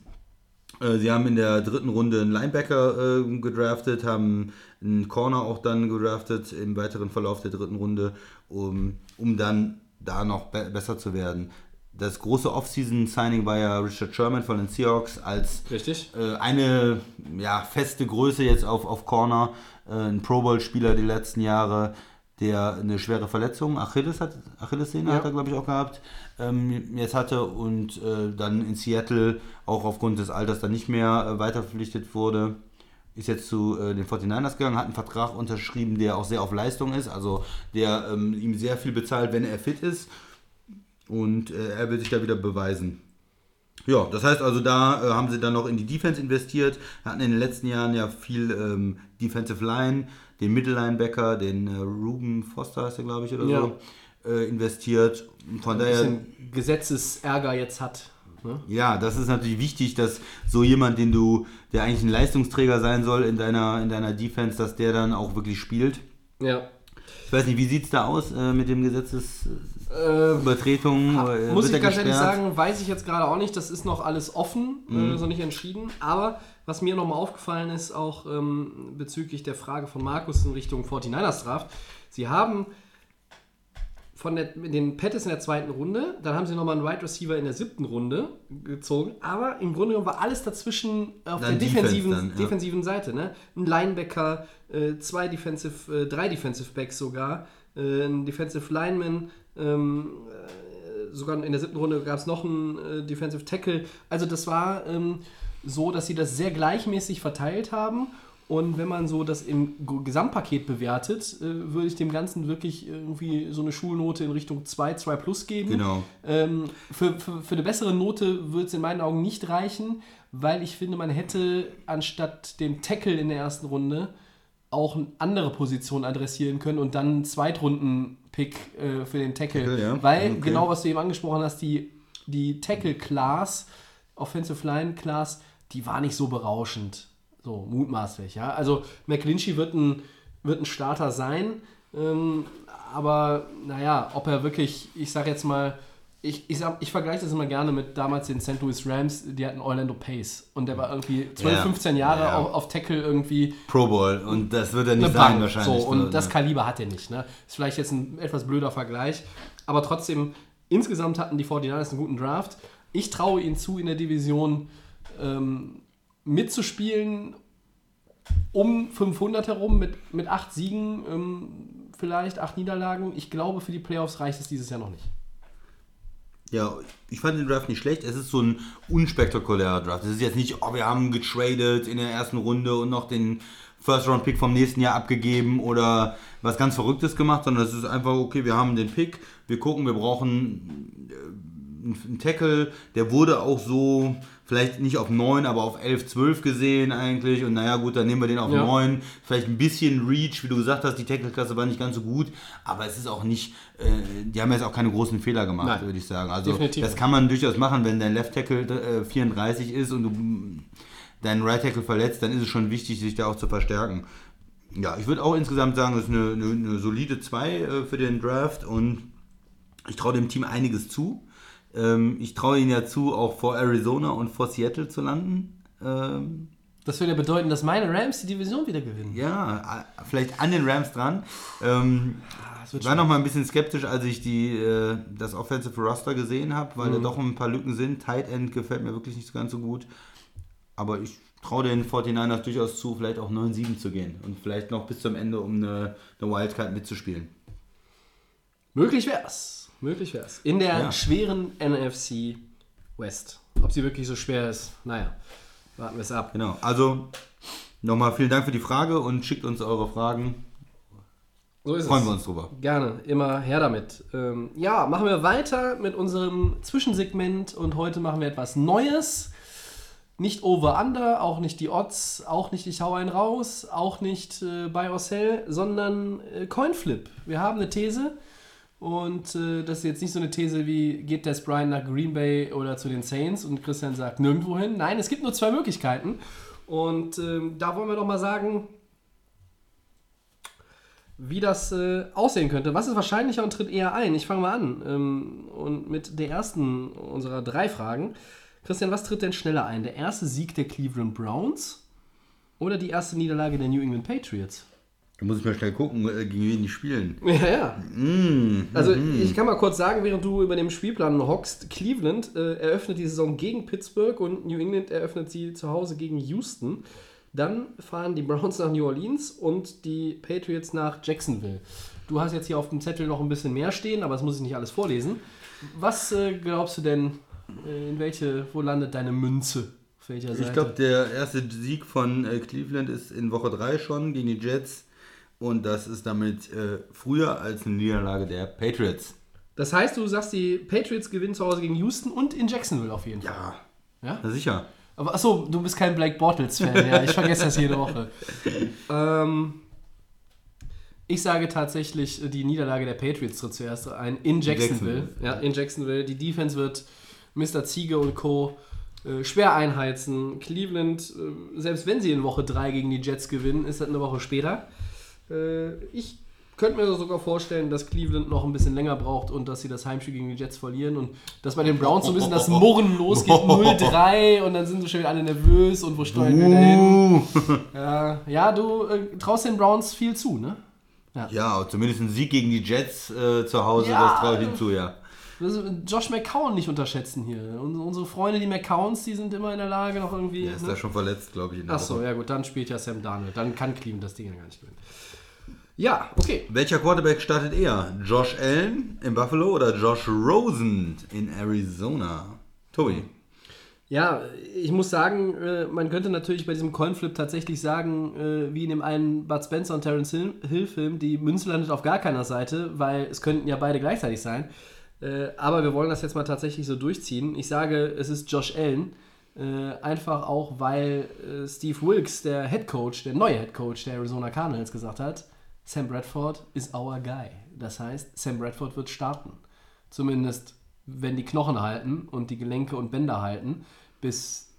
Äh, sie haben in der dritten Runde einen Linebacker äh, gedraftet, haben einen Corner auch dann gedraftet im weiteren Verlauf der dritten Runde, um, um dann da noch be besser zu werden. Das große Offseason-Signing war ja Richard Sherman von den Seahawks als äh, eine ja, feste Größe jetzt auf, auf Corner, äh, ein Pro Bowl-Spieler die letzten Jahre, der eine schwere Verletzung, Achilles hat, Achillessehne Ja. hat er glaube ich auch gehabt, ähm, jetzt hatte und äh, dann in Seattle auch aufgrund des Alters dann nicht mehr äh, weiter verpflichtet wurde. Ist jetzt zu äh, den 49ers gegangen, hat einen Vertrag unterschrieben, der auch sehr auf Leistung ist, also der ähm, ihm sehr viel bezahlt, wenn er fit ist. Und äh, er will sich da wieder beweisen. Ja, das heißt also, da äh, haben sie dann noch in die Defense investiert, hatten in den letzten Jahren ja viel ähm, Defensive Line, den Mittellinebacker, den äh, Ruben Foster heißt er, glaube ich, oder Ja. so, äh, investiert. Von Ein daher, Gesetzesärger jetzt hat. Ne? ja, das ist natürlich wichtig, dass so jemand, den du, der eigentlich ein Leistungsträger sein soll in deiner, in deiner Defense, dass der dann auch wirklich spielt. Ja. Ich weiß nicht, wie sieht es da aus äh, mit dem Gesetzesübertretung? Äh, muss ich ganz ehrlich sagen, weiß ich jetzt gerade auch nicht. Das ist noch alles offen, äh, so nicht entschieden. Aber was mir nochmal aufgefallen ist, auch ähm, bezüglich der Frage von Markus in Richtung 49ers Draft, sie haben von der, den Pettis in der zweiten Runde, dann haben sie nochmal einen Wide Receiver in der siebten Runde gezogen, aber im Grunde genommen war alles dazwischen auf Dann der defensiven, dann, ja. defensiven Seite. Ne? Ein Linebacker, äh, zwei Defensive, äh, drei Defensive Backs sogar, äh, ein Defensive Lineman, ähm, äh, sogar in der siebten Runde gab es noch einen äh, Defensive Tackle. Also das war ähm, so, dass sie das sehr gleichmäßig verteilt haben. Und wenn man so das im Gesamtpaket bewertet, äh, würde ich dem Ganzen wirklich irgendwie so eine Schulnote in Richtung 2, 2 plus geben. Genau. Ähm, für, für, für eine bessere Note würde es in meinen Augen nicht reichen, weil ich finde, man hätte anstatt dem Tackle in der ersten Runde auch eine andere Position adressieren können und dann einen Zweitrunden-Pick äh, für den Tackle. Tackle, ja. Weil, Okay. genau was du eben angesprochen hast, die, die Tackle-Class, Offensive Line-Class, die war nicht so berauschend. So, mutmaßlich, ja. Also, McClinchy wird ein, wird ein Starter sein, ähm, aber naja, ob er wirklich, ich sag jetzt mal, ich, ich, sag, ich vergleiche das immer gerne mit damals den St. Louis Rams, die hatten Orlando Pace und der war irgendwie 12, Ja. 15 Jahre Ja. auf, auf Tackle irgendwie Pro Bowl und das wird er nicht sein wahrscheinlich. So, und ne? das Kaliber hat er nicht. Ne? Ist vielleicht jetzt ein etwas blöder Vergleich, aber trotzdem, insgesamt hatten die 49ers einen guten Draft. Ich traue ihnen zu, in der Division ähm, mitzuspielen um 500 herum mit, mit acht Siegen, ähm, vielleicht acht Niederlagen. Ich glaube, für die Playoffs reicht es dieses Jahr noch nicht. Ja, ich fand den Draft nicht schlecht. Es ist so ein unspektakulärer Draft. Es ist jetzt nicht, oh, wir haben getradet in der ersten Runde und noch den First-Round-Pick vom nächsten Jahr abgegeben oder was ganz Verrücktes gemacht, sondern es ist einfach, okay, wir haben den Pick, wir gucken, wir brauchen äh, einen Tackle, der wurde auch so, vielleicht nicht auf 9, aber auf 11, 12 gesehen eigentlich. Und naja, gut, dann nehmen wir den auf Ja. 9. Vielleicht ein bisschen Reach, wie du gesagt hast, die Tackle-Klasse war nicht ganz so gut, aber es ist auch nicht, äh, die haben jetzt auch keine großen Fehler gemacht, Nein. würde ich sagen. Also Definitiv. das kann man durchaus machen, wenn dein Left Tackle äh, 34 ist und du mm, deinen Right Tackle verletzt, dann ist es schon wichtig, sich da auch zu verstärken. Ja, ich würde auch insgesamt sagen, das ist eine, eine, eine solide 2 äh, für den Draft und ich traue dem Team einiges zu. Ähm, ich traue ihnen ja zu, auch vor Arizona und vor Seattle zu landen. Ähm, Das würde ja bedeuten, dass meine Rams die Division wieder gewinnen. ja, vielleicht an den Rams dran. Ähm, ich war noch mal ein bisschen skeptisch, als ich die, äh, das Offensive Roster gesehen habe, weil da doch ein paar Lücken sind. Tight End gefällt mir wirklich nicht so ganz so gut. Aber ich traue den 49ers durchaus zu, vielleicht auch 9-7 zu gehen und vielleicht noch bis zum Ende, um eine, eine Wildcard mitzuspielen. Möglich wär's. Möglich wär's. In der Ja. schweren NFC West. Ob sie wirklich so schwer ist, naja, warten wir es ab. Genau, also nochmal vielen Dank für die Frage und schickt uns eure Fragen. So ist Freuen es. wir uns drüber. Gerne, immer her damit. Ähm, ja, machen wir weiter mit unserem Zwischensegment und heute machen wir etwas Neues. Nicht Over-Under, auch nicht die Odds, auch nicht ich hau einen raus, auch nicht äh, Buy or Sell, sondern äh, Coinflip. Wir haben eine These und äh, das ist jetzt nicht so eine These wie geht Des Bryant nach Green Bay oder zu den Saints und Christian sagt nirgendwo hin. Nein, es gibt nur zwei Möglichkeiten und ähm, da wollen wir doch mal sagen, wie das äh, aussehen könnte. Was ist wahrscheinlicher und tritt eher ein? Ich fange mal an. Ähm, und mit der ersten unserer drei Fragen. Christian, was tritt denn schneller ein? Der erste Sieg der Cleveland Browns oder die erste Niederlage der New England Patriots? Da muss ich mal schnell gucken, äh, gegen wen die spielen. *laughs* Ja, ja. Also ich kann mal kurz sagen, während du über dem Spielplan hockst, Cleveland äh, eröffnet die Saison gegen Pittsburgh und New England eröffnet sie zu Hause gegen Houston. Dann fahren die Browns nach New Orleans und die Patriots nach Jacksonville. Du hast jetzt hier auf dem Zettel noch ein bisschen mehr stehen, aber das muss ich nicht alles vorlesen. Was äh, glaubst du denn, äh, in welche, wo landet deine Münze? Auf welcher Seite? Ich glaube, der erste Sieg von äh, Cleveland ist in Woche 3 schon gegen die Jets. Und das ist damit äh, früher als eine Niederlage der Patriots. das heißt, du sagst, die Patriots gewinnen zu Hause gegen Houston und in Jacksonville auf jeden Fall. Ja, Ja? na sicher. Aber achso, du bist kein Black Bortles-Fan, ja, ich vergesse das jede Woche. *laughs* ähm, ich sage tatsächlich, die Niederlage der Patriots tritt zuerst ein in Jacksonville. Jacksonville. Ja, in Jacksonville. Die Defense wird Mr. Ziege und Co. Äh, schwer einheizen. Cleveland, äh, selbst wenn sie in Woche 3 gegen die Jets gewinnen, ist das eine Woche später. Äh, ich könnte mir sogar vorstellen, dass Cleveland noch ein bisschen länger braucht und dass sie das Heimspiel gegen die Jets verlieren und dass bei den Browns so ein bisschen das Murren losgeht, *laughs* 0-3 und dann sind sie schon wieder alle nervös und wo steuern wir denn hin? Uh. Ja, ja, du äh, traust den Browns viel zu, ne? Ja, zumindest ein Sieg gegen die Jets äh, zu Hause, Ja. das traue ich ihm zu, ja. Ist Josh McCown nicht unterschätzen hier. Unsere Freunde, die McCowns, die sind immer in der Lage, noch irgendwie. Der ist ne? da schon verletzt, glaube ich. Achso, ja gut, dann spielt ja Sam Darnold. Dann kann Cleveland das Ding ja gar nicht gewinnen. Ja, okay. Welcher Quarterback startet eher? Josh Allen in Buffalo oder Josh Rosen in Arizona? Tobi. Ja, ich muss sagen, äh, man könnte natürlich bei diesem Coinflip tatsächlich sagen, äh, wie in dem einen Bud Spencer und Terence Hill Hill Film, die Münze landet auf gar keiner Seite, weil es könnten ja beide gleichzeitig sein. Äh, aber wir wollen das jetzt mal tatsächlich so durchziehen. Ich sage, es ist Josh Allen. Äh, einfach auch, weil äh, Steve Wilkes, der Head Coach, der neue Head Coach der Arizona Cardinals, gesagt hat, Sam Bradford is our guy. Das heißt, Sam Bradford wird starten. Zumindest, wenn die Knochen halten und die Gelenke und Bänder halten, bis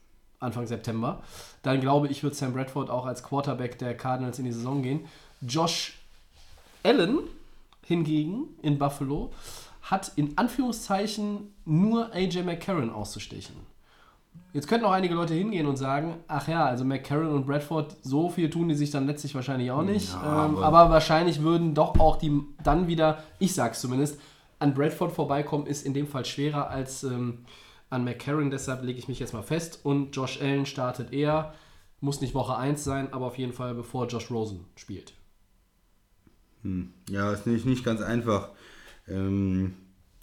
Anfang September. Dann glaube ich, wird Sam Bradford auch als Quarterback der Cardinals in die Saison gehen. Josh Allen hingegen in Buffalo hat in Anführungszeichen nur AJ McCarron auszustechen. Jetzt könnten auch einige Leute hingehen und sagen, ach ja, also McCarron und Bradford, so viel tun die sich dann letztlich wahrscheinlich auch nicht. Ja, ähm, aber- aber wahrscheinlich würden doch auch die dann wieder, ich sag's zumindest, an Bradford vorbeikommen, ist in dem Fall schwerer als ähm, an McCarron. Deshalb lege ich mich jetzt mal fest. Und Josh Allen startet eher, muss nicht Woche 1 sein, aber auf jeden Fall bevor Josh Rosen spielt. Ja, ist nicht, nicht ganz einfach. Ähm,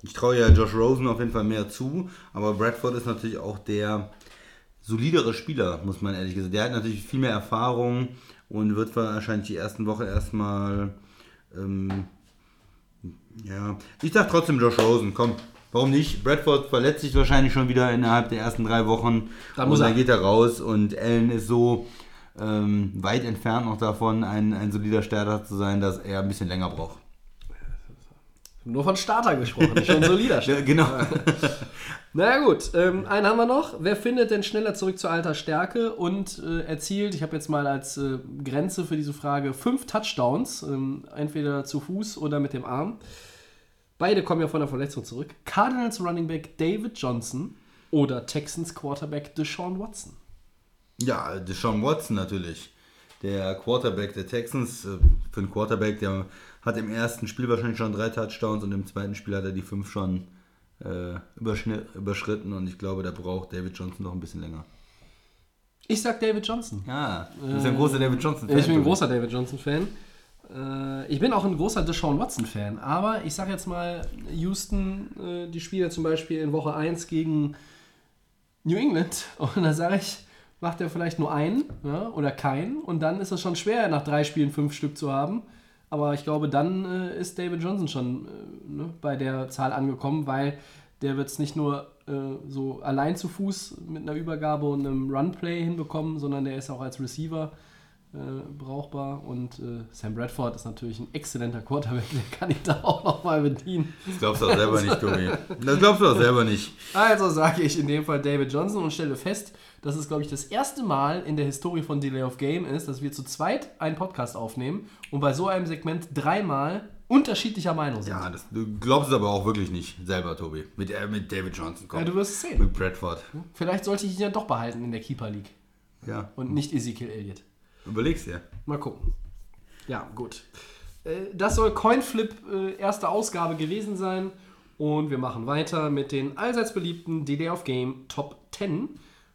ich traue ja Josh Rosen auf jeden Fall mehr zu, aber Bradford ist natürlich auch der solidere Spieler, muss man ehrlich gesagt. Der hat natürlich viel mehr Erfahrung und wird wahrscheinlich die ersten Woche erstmal. Ähm, ja, ich sag trotzdem Josh Rosen, komm. Warum nicht? Bradford verletzt sich wahrscheinlich schon wieder innerhalb der ersten drei Wochen. Dann und dann geht er raus und Allen ist so ähm, weit entfernt noch davon, ein, ein solider Starter zu sein, dass er ein bisschen länger braucht. Nur von Starter gesprochen, schon solider *laughs* Ja, genau. Naja gut, ähm, einen haben wir noch. Wer findet denn schneller zurück zur alter Stärke und äh, erzielt, ich habe jetzt mal als äh, Grenze für diese Frage fünf Touchdowns, ähm, entweder zu Fuß oder mit dem Arm. Beide kommen ja von der Verletzung zurück. Cardinals Running Back David Johnson oder Texans Quarterback Deshaun Watson. Ja, Deshaun Watson natürlich. Der Quarterback der Texans, äh, für einen Quarterback, der hat im ersten Spiel wahrscheinlich schon drei Touchdowns und im zweiten Spiel hat er die fünf schon äh, überschritten und ich glaube, da braucht David Johnson noch ein bisschen länger. Ich sag David Johnson. Ja, du bist ein großer David Johnson. Ich bin ein großer David Johnson-Fan. Äh, ich bin auch ein großer Deshaun Watson-Fan. Aber ich sag jetzt mal, Houston, äh, die spielen zum Beispiel in Woche 1 gegen New England. *laughs* Und da sage ich, macht er vielleicht nur einen ja, oder keinen. Und dann ist es schon schwer, nach drei Spielen fünf Stück zu haben. Aber ich glaube, dann äh, ist David Johnson schon äh, ne, bei der Zahl angekommen, weil der wird es nicht nur äh, so allein zu Fuß mit einer Übergabe und einem Runplay hinbekommen, sondern der ist auch als Receiver äh, brauchbar. Und äh, Sam Bradford ist natürlich ein exzellenter Quarterback, der kann ich da auch nochmal bedienen. Das glaubst du auch selber nicht, Tobi. Das glaubst du auch selber nicht. Also sage ich in dem Fall David Johnson und stelle fest, dass es, glaube ich, das erste Mal in der Historie von Delay of Game ist, dass wir zu zweit einen Podcast aufnehmen und bei so einem Segment dreimal unterschiedlicher Meinung sind. Ja, das, du glaubst es aber auch wirklich nicht selber, Tobi. Mit, äh, mit David Johnson. Komm. Ja, du wirst es sehen. Mit Bradford. Vielleicht sollte ich ihn ja doch behalten in der Keeper League Ja, und nicht Ezekiel Elliott. überlegst dir. Mal gucken. Ja, gut. Äh, Das soll Coinflip äh, erste Ausgabe gewesen sein. Und wir machen weiter mit den allseits beliebten DD of Game Top 10.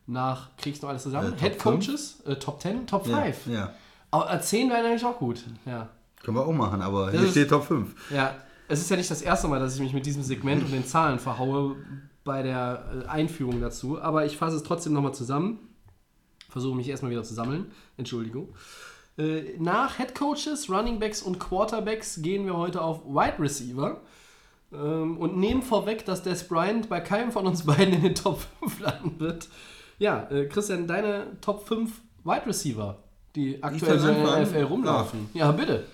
Nach, kriegst du noch alles zusammen? Äh, Top Head Coaches, äh, Top 10, Top 5. Ja, ja. Aber äh, 10 wäre eigentlich auch gut. Ja. Können wir auch machen, aber Das hier ist- steht Top 5. ja. Es ist ja nicht das erste Mal, dass ich mich mit diesem Segment und den Zahlen verhaue bei der äh, Einführung dazu. Aber ich fasse es trotzdem nochmal zusammen. Versuche mich erstmal wieder zu sammeln. Entschuldigung. Äh, nach Head Coaches, Running Backs und Quarterbacks gehen wir heute auf Wide Receiver ähm, und nehmen vorweg, dass Des Bryant bei keinem von uns *laughs* beiden in den Top 5 landen wird. Ja, äh, Christian, deine Top 5 Wide Receiver, die aktuell in der? NFL rumlaufen. Ja, bitte.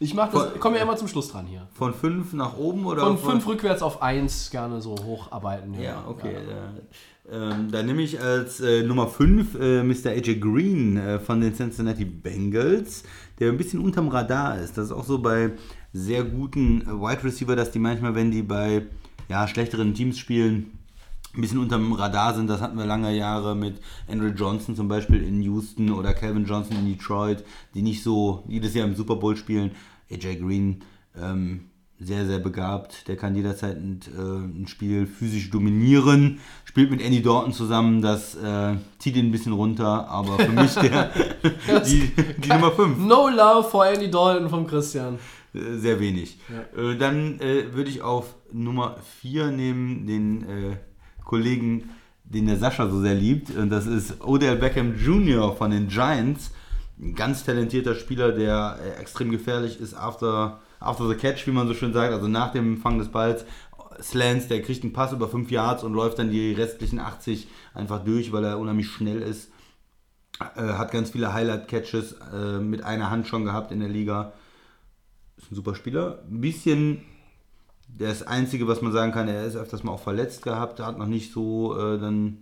Ich mach das, komme ja immer zum Schluss dran hier. Von 5 nach oben oder? Von 5 rückwärts auf 1 gerne so hocharbeiten. Ja, okay. Ja. Ähm, da nehme ich als äh, Nummer 5 äh, Mr. AJ Green äh, von den Cincinnati Bengals, der ein bisschen unterm Radar ist. Das ist auch so bei sehr guten äh, Wide Receiver, dass die manchmal, wenn die bei ja, schlechteren Teams spielen, ein bisschen unterm Radar sind. Das hatten wir lange Jahre mit Andrew Johnson zum Beispiel in Houston oder Calvin Johnson in Detroit, die nicht so jedes Jahr im Super Bowl spielen. AJ Green, ähm, sehr, sehr begabt. Der kann jederzeit ein, äh, ein Spiel physisch dominieren. Spielt mit Andy Dalton zusammen. Das äh, zieht ihn ein bisschen runter. Aber für mich *laughs* der, die, die Nummer 5. No love for Andy Dalton vom Christian. Äh, Sehr wenig. Äh, dann äh, würde ich auf Nummer 4 nehmen, den äh, Kollegen, den der Sascha so sehr liebt. Und das ist Odell Beckham Jr. von den Giants. Ein ganz talentierter Spieler, der extrem gefährlich ist after, after the catch, wie man so schön sagt. Also nach dem Fang des Balls. Slants, der kriegt einen Pass über 5 Yards und läuft dann die restlichen 80 einfach durch, weil er unheimlich schnell ist. Äh, hat ganz viele Highlight-Catches äh, mit einer Hand schon gehabt in der Liga ist ein super Spieler. Ein bisschen das Einzige, was man sagen kann, er ist öfters mal auch verletzt gehabt, hat noch nicht so äh, dann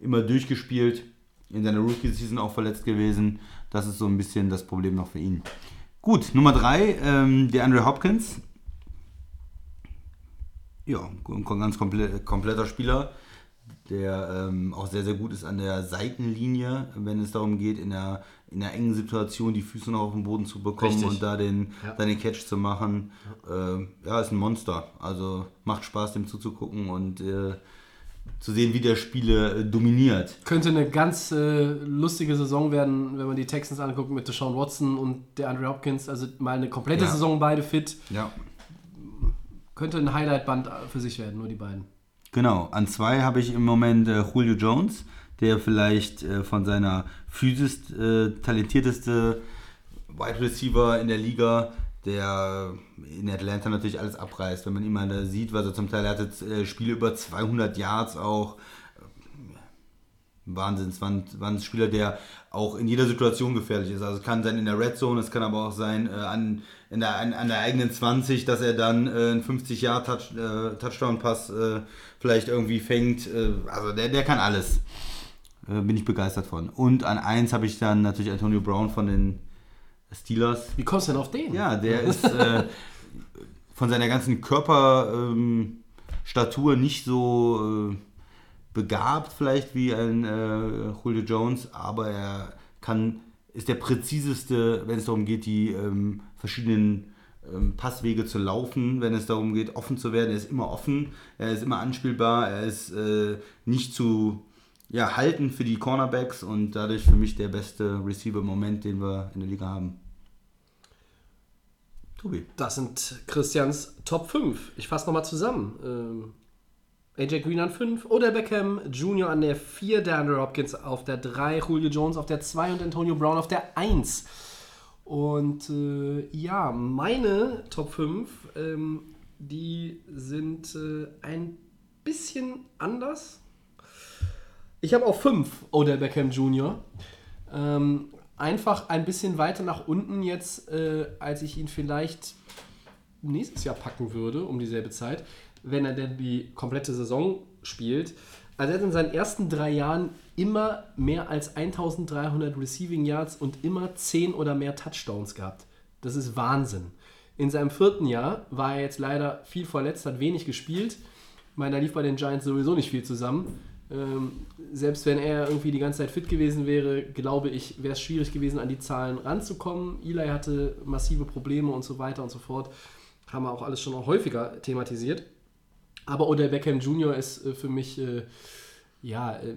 immer durchgespielt. In seiner Rookie-Season auch verletzt gewesen. Das ist so ein bisschen das Problem noch für ihn. Gut, Nummer 3, ähm, der Andrew Hopkins. Ja, ein ganz komple kompletter Spieler, der ähm, auch sehr, sehr gut ist an der Seitenlinie, wenn es darum geht, in einer, in einer engen Situation die Füße noch auf den Boden zu bekommen Richtig. und da den, Ja. da den Catch zu machen. Ähm, ja, ist ein Monster. Also macht Spaß, dem zuzugucken und äh, zu sehen, wie der Spiele äh, dominiert. Könnte eine ganz äh, lustige Saison werden, wenn man die Texans anguckt mit Deshaun Watson und der Andrew Hopkins. Also mal eine komplette Ja. Saison beide fit. Ja. Könnte ein Highlight-Band für sich werden, nur die beiden. Genau, an zwei habe ich im Moment äh, Julio Jones, der vielleicht äh, von seiner Physis äh, talentierteste Wide Receiver in der Liga, der in Atlanta natürlich alles abreißt. Wenn man ihn mal sieht, was er zum Teil hatte, äh, Spiele über 200 Yards auch. Wahnsinns, war ein, war ein Spieler, der auch in jeder Situation gefährlich ist. Also es kann sein in der Red Zone, es kann aber auch sein äh, an, in der, an, an der eigenen 20, dass er dann äh, einen 50-Jahr-Touchdown-Pass äh, vielleicht irgendwie fängt. Äh, also der, der kann alles. Äh, bin ich begeistert von. Und an 1 habe ich dann natürlich Antonio Brown von den Steelers. Wie kommst du denn auf den? Ja, der ist äh, von seiner ganzen Körperstatur ähm, nicht so äh, begabt vielleicht wie ein äh, Julio Jones, aber er kann, ist der präziseste, wenn es darum geht, die ähm, verschiedenen ähm, Passwege zu laufen, wenn es darum geht, offen zu werden. Er ist immer offen, er ist immer anspielbar, er ist äh, nicht zu ja, halten für die Cornerbacks und dadurch für mich der beste Receiver-Moment, den wir in der Liga haben. Tobi. Das sind Christians Top 5. Ich fasse nochmal zusammen. Ähm AJ Green an 5, Odell Beckham Jr. an der 4, DeAndre Hopkins auf der 3, Julio Jones auf der 2 und Antonio Brown auf der 1. Und äh, ja, meine Top 5, ähm, die sind äh, ein bisschen anders. Ich habe auch 5 Odell Beckham Jr. Ähm, einfach ein bisschen weiter nach unten jetzt, äh, als ich ihn vielleicht nächstes Jahr packen würde, um dieselbe Zeit wenn er denn die komplette Saison spielt. Also er hat in seinen ersten drei Jahren immer mehr als 1300 Receiving Yards und immer 10 oder mehr Touchdowns gehabt. Das ist Wahnsinn. In seinem vierten Jahr war er jetzt leider viel verletzt, hat wenig gespielt. Ich meine, da lief bei den Giants sowieso nicht viel zusammen. Ähm, selbst wenn er irgendwie die ganze Zeit fit gewesen wäre, glaube ich, wäre es schwierig gewesen, an die Zahlen ranzukommen. Eli hatte massive Probleme und so weiter und so fort. Haben wir auch alles schon häufiger thematisiert. Aber Odell Beckham Jr. ist äh, für mich, äh, ja, äh,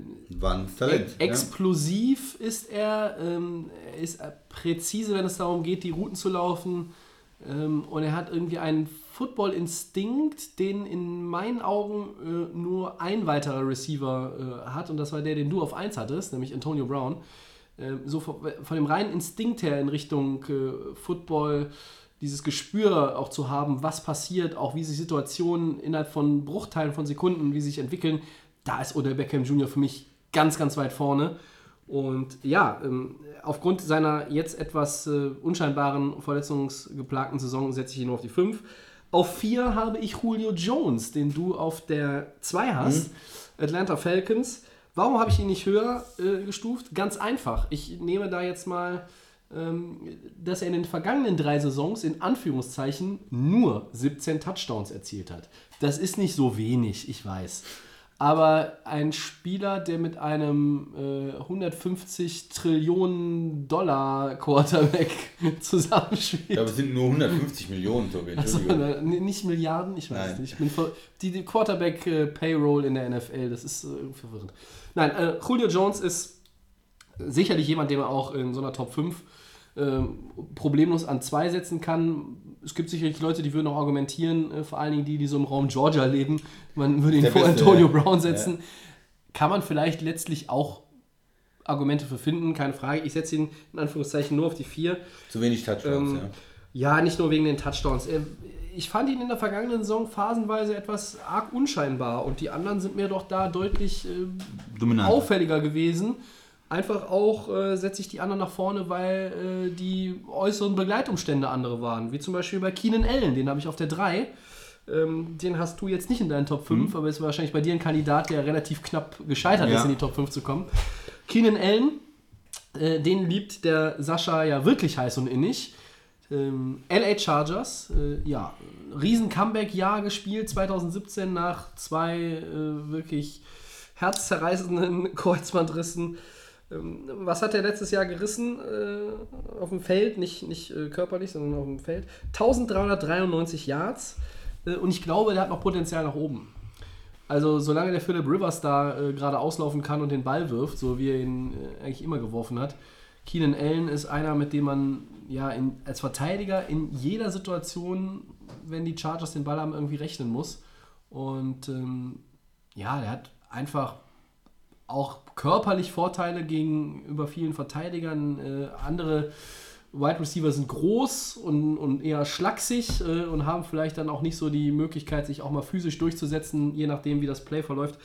Talent, explosiv ja. ist er. Ähm, er ist präzise, wenn es darum geht, die Routen zu laufen. Ähm, und er hat irgendwie einen Football-Instinkt, den in meinen Augen äh, nur ein weiterer Receiver äh, hat. Und das war der, den du auf 1 hattest, nämlich Antonio Brown. Ähm, so von, von, dem reinen Instinkt her in Richtung Football dieses Gespür auch zu haben, was passiert, auch wie sich Situationen innerhalb von Bruchteilen von Sekunden, wie sich entwickeln, da ist Odell Beckham Jr. für mich ganz, ganz weit vorne. Und ja, ähm, aufgrund seiner jetzt etwas äh, unscheinbaren, verletzungsgeplagten Saison setze ich ihn nur auf die 5. Auf 4 habe ich Julio Jones, den du auf der 2 hast, mhm. Atlanta Falcons. Warum habe ich ihn nicht höher äh, gestuft? Ganz einfach. Ich nehme da jetzt mal ähm, dass er in den vergangenen drei Saisons in Anführungszeichen nur 17 Touchdowns erzielt hat. Das ist nicht so wenig, ich weiß. Aber ein Spieler, der mit einem äh, 150 Trillionen Dollar Quarterback *laughs* zusammenspielt. Ich glaube, es sind nur 150 Millionen, Tobi. Also, nicht Milliarden, ich weiß Nein. nicht. Ich bin die, die Quarterback äh, in der NFL, das ist äh, verwirrend. Nein, äh, Julio Jones ist sicherlich jemand, den man auch in so einer Top 5 ähm, problemlos an zwei setzen kann. Es gibt sicherlich Leute, die würden auch argumentieren, äh, vor allen Dingen die, die so im Raum Georgia leben, man würde ihn vor Beste, Antonio ja. Brown setzen. Ja. Kann man vielleicht letztlich auch Argumente für finden, keine Frage. Ich setze ihn in Anführungszeichen nur auf die vier. Zu wenig Touchdowns, ähm, ja. Ja, nicht nur wegen den Touchdowns. Äh, ich fand ihn in der vergangenen Saison phasenweise etwas arg unscheinbar und die anderen sind mir doch da deutlich äh, auffälliger gewesen. Einfach auch äh, setze ich die anderen nach vorne, weil äh, die äußeren Begleitumstände andere waren. Wie zum Beispiel bei Keenan Allen, den habe ich auf der 3. Ähm, den hast du jetzt nicht in deinen Top 5, mhm. aber ist wahrscheinlich bei dir ein Kandidat, der relativ knapp gescheitert ja. ist, in die Top 5 zu kommen. Keenan Allen, äh, den liebt der Sascha ja wirklich heiß und innig. Ähm, LA Chargers, äh, ja, riesen Comeback-Jahr gespielt 2017 nach zwei äh, wirklich herzzerreißenden *laughs* Kreuzbandrissen. Ähm, was hat er letztes Jahr gerissen äh, auf dem Feld? Nicht, nicht äh, körperlich, sondern auf dem Feld. 1393 Yards. Äh, und ich glaube, der hat noch Potenzial nach oben. Also, solange der Philip Rivers da äh, gerade auslaufen kann und den Ball wirft, so wie er ihn äh, eigentlich immer geworfen hat, Keenan Allen ist einer, mit dem man ja in, als Verteidiger in jeder Situation, wenn die Chargers den Ball haben, irgendwie rechnen muss. Und ähm, ja, der hat einfach auch körperlich Vorteile gegenüber vielen Verteidigern. Äh, andere Wide Receiver sind groß und, und eher schlaksig äh, und haben vielleicht dann auch nicht so die Möglichkeit, sich auch mal physisch durchzusetzen, je nachdem, wie das Play verläuft.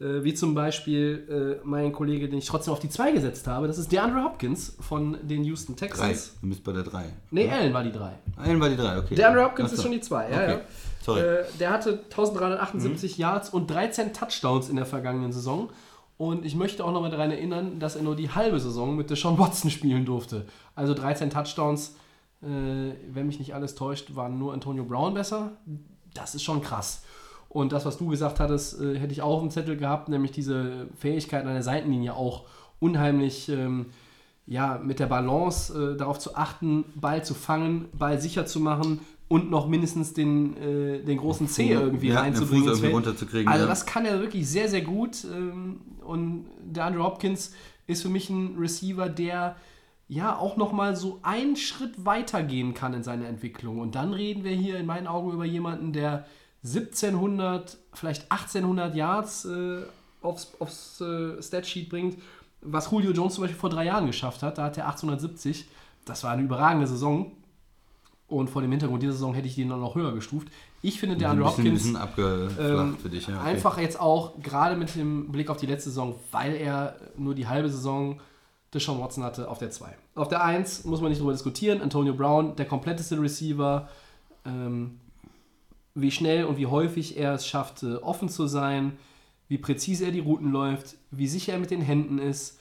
Äh, wie zum Beispiel äh, mein Kollege, den ich trotzdem auf die 2 gesetzt habe. Das ist DeAndre Hopkins von den Houston Drei. Texans. Du bist bei der 3. Nee, Allen war die 3. Einen war die 3, okay. DeAndre Hopkins ist schon die 2. Ja, Okay. ja. Sorry. Äh, der hatte 1378 Yards und 13 Touchdowns in der vergangenen Saison. Und ich möchte auch nochmal daran erinnern, dass er nur die halbe Saison mit Deshaun Watson spielen durfte. Also 13 Touchdowns, äh, wenn mich nicht alles täuscht, waren nur Antonio Brown besser. Das ist schon krass. Und das, was du gesagt hattest, äh, hätte ich auch dem Zettel gehabt, nämlich diese Fähigkeit an der Seitenlinie auch unheimlich ähm, ja, mit der Balance äh, darauf zu achten, Ball zu fangen, Ball sicher zu machen und noch mindestens den, äh, den großen C irgendwie Ja, den reinzubringen. Fuß ins irgendwie runterzukriegen, Also ja. das kann er wirklich sehr, sehr gut. Ähm, und der Andrew Hopkins ist für mich ein Receiver, der ja auch nochmal so einen Schritt weiter gehen kann in seiner Entwicklung. Und dann reden wir hier in meinen Augen über jemanden, der 1700, vielleicht 1800 Yards äh, aufs, aufs äh, Statsheet bringt, was Julio Jones zum Beispiel vor drei Jahren geschafft hat. Da hat er 1870. Das war eine überragende Saison. Und vor dem Hintergrund dieser Saison hätte ich den dann noch höher gestuft. Ich finde, der Andrew bisschen, ein Hopkins bisschen abgeflacht ähm, für dich, ja. Okay. Einfach jetzt auch, gerade mit dem Blick auf die letzte Saison, weil er nur die halbe Saison Deshaun Watson hatte, auf der 2. Auf der 1 muss man nicht drüber diskutieren. Antonio Brown, der kompletteste Receiver. Ähm, wie schnell und wie häufig er es schafft, offen zu sein, wie präzise er die Routen läuft, wie sicher er mit den Händen ist,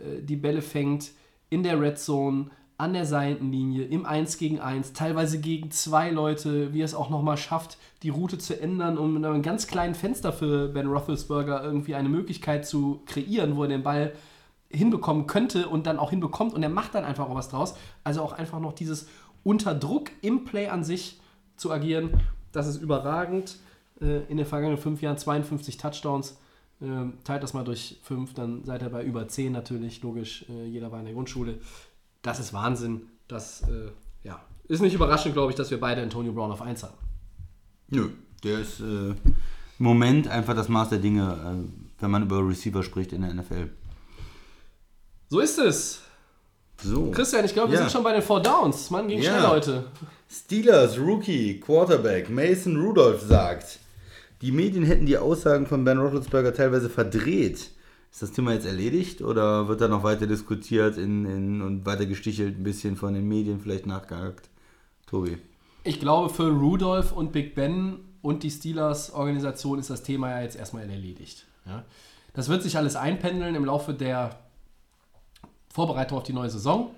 äh, die Bälle fängt, in der Red Zone, an der Seitenlinie, im 1 gegen 1, teilweise gegen zwei Leute, wie er es auch nochmal schafft, die Route zu ändern, um mit einem ganz kleinen Fenster für Ben Roethlisberger irgendwie eine Möglichkeit zu kreieren, wo er den Ball hinbekommen könnte und dann auch hinbekommt und er macht dann einfach auch was draus. Also auch einfach noch dieses unter Druck im Play an sich zu agieren, das ist überragend. Äh, In den vergangenen fünf Jahren 52 Touchdowns. Ähm, Teilt das mal durch fünf, dann seid ihr bei über 10 natürlich, logisch. Äh, Jeder war in der Grundschule. Das ist Wahnsinn. Das äh, ja, ist nicht überraschend, glaube ich, dass wir beide Antonio Brown auf 1 haben. Nö, der ist äh, im Moment einfach das Maß der Dinge, äh, wenn man über Receiver spricht in der NFL. So ist es. So. Christian, ich glaube, wir Ja. sind schon bei den Four Downs. Mann, ging Ja. schnell heute. Steelers Rookie Quarterback Mason Rudolph sagt, die Medien hätten die Aussagen von Ben Roethlisberger teilweise verdreht. Ist das Thema jetzt erledigt oder wird da noch weiter diskutiert in, in, und weiter gestichelt, ein bisschen von den Medien vielleicht nachgehakt? Tobi. Ich glaube, für Rudolph und Big Ben und die Steelers-Organisation ist das Thema ja jetzt erstmal erledigt. Ja? Das wird sich alles einpendeln im Laufe der Vorbereitung auf die neue Saison.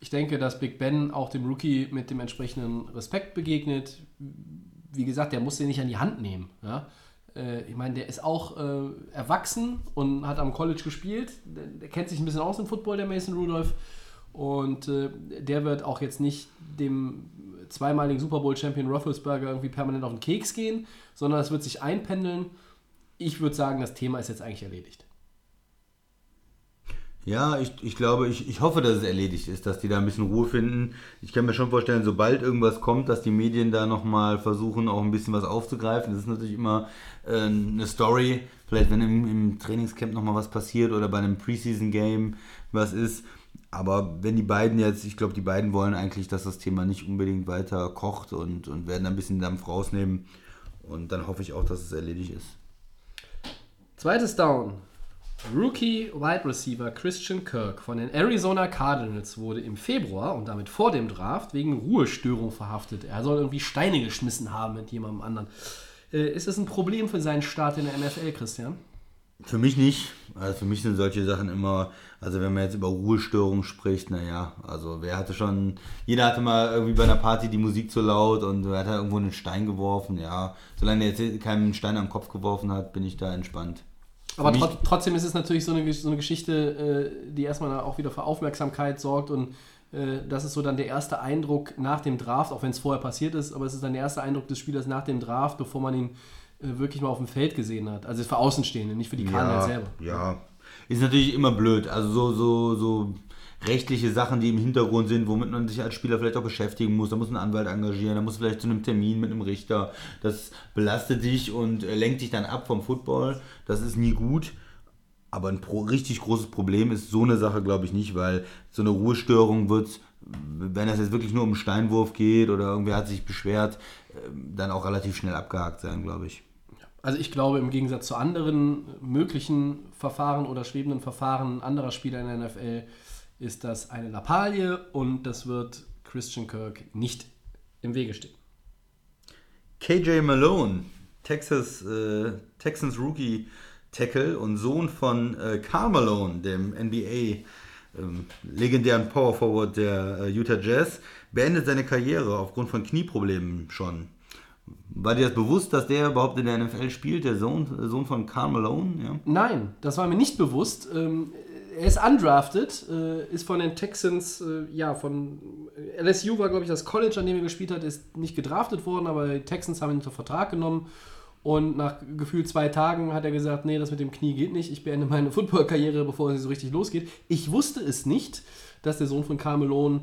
Ich denke, dass Big Ben auch dem Rookie mit dem entsprechenden Respekt begegnet. Wie gesagt, der muss den nicht an die Hand nehmen. Ja? Äh, Ich meine, der ist auch äh, erwachsen und hat am College gespielt. Der, der kennt sich ein bisschen aus im Football, der Mason Rudolph. Und äh, der wird auch jetzt nicht dem zweimaligen Super Bowl-Champion Roethlisberger irgendwie permanent auf den Keks gehen, sondern es wird sich einpendeln. Ich würde sagen, das Thema ist jetzt eigentlich erledigt. Ja, ich, ich glaube, ich, ich hoffe, dass es erledigt ist, dass die da ein bisschen Ruhe finden. Ich kann mir schon vorstellen, sobald irgendwas kommt, dass die Medien da nochmal versuchen, auch ein bisschen was aufzugreifen. Das ist natürlich immer äh, eine Story. Vielleicht, wenn im, im Trainingscamp nochmal was passiert oder bei einem Preseason-Game was ist. Aber wenn die beiden jetzt, ich glaube, die beiden wollen eigentlich, dass das Thema nicht unbedingt weiter kocht und, und werden da ein bisschen Dampf rausnehmen. Und dann hoffe ich auch, dass es erledigt ist. Zweites Down. Rookie Wide Receiver Christian Kirk von den Arizona Cardinals wurde im Februar und damit vor dem Draft wegen Ruhestörung verhaftet. Er soll irgendwie Steine geschmissen haben mit jemandem anderen. Äh, ist das ein Problem für seinen Start in der NFL, Christian? Für mich nicht. Also für mich sind solche Sachen immer, also wenn man jetzt über Ruhestörung spricht, naja, also wer hatte schon, jeder hatte mal irgendwie bei einer Party die Musik zu laut und wer hat da irgendwo einen Stein geworfen, ja. Solange er jetzt keinen Stein am Kopf geworfen hat, bin ich da entspannt. Aber mich- trot trotzdem ist es natürlich so eine, so eine Geschichte, äh, die erstmal auch wieder für Aufmerksamkeit sorgt und äh, das ist so dann der erste Eindruck nach dem Draft, auch wenn es vorher passiert ist, aber es ist dann der erste Eindruck des Spielers nach dem Draft, bevor man ihn äh, wirklich mal auf dem Feld gesehen hat. Also für Außenstehende, nicht für die Cardinals selber. Ja, ist natürlich immer blöd. Also so, so, so rechtliche Sachen, die im Hintergrund sind, womit man sich als Spieler vielleicht auch beschäftigen muss. Da muss ein Anwalt engagieren, da muss vielleicht zu einem Termin mit einem Richter. Das belastet dich und äh, lenkt dich dann ab vom Football. Das ist nie gut. Aber ein pro richtig großes Problem ist so eine Sache, glaube ich, nicht, weil so eine Ruhestörung wird, wenn es jetzt wirklich nur um Steinwurf geht oder irgendwer hat sich beschwert, äh, dann auch relativ schnell abgehakt sein, glaube ich. Also ich glaube, im Gegensatz zu anderen möglichen Verfahren oder schwebenden Verfahren anderer Spieler in der NFL ist das eine Lappalie und das wird Christian Kirk nicht im Wege stehen. KJ Malone, Texas, äh, Texans Rookie Tackle und Sohn von äh, Karl Malone, dem NBA ähm, legendären Power Forward der äh, Utah Jazz, beendet seine Karriere aufgrund von Knieproblemen schon. War dir das bewusst, dass der überhaupt in der NFL spielt, der Sohn, Sohn von Karl Malone? Ja? Nein, das war mir nicht bewusst. Ähm, er ist undrafted, äh, ist von den Texans, äh, ja, von LSU war, glaube ich, das College, an dem er gespielt hat, ist nicht gedraftet worden, aber die Texans haben ihn unter Vertrag genommen. Und nach gefühlt zwei Tagen hat er gesagt, nee, das mit dem Knie geht nicht, ich beende meine *laughs* Football-Karriere, bevor sie so richtig losgeht. Ich wusste es nicht, dass der Sohn von Karl Malone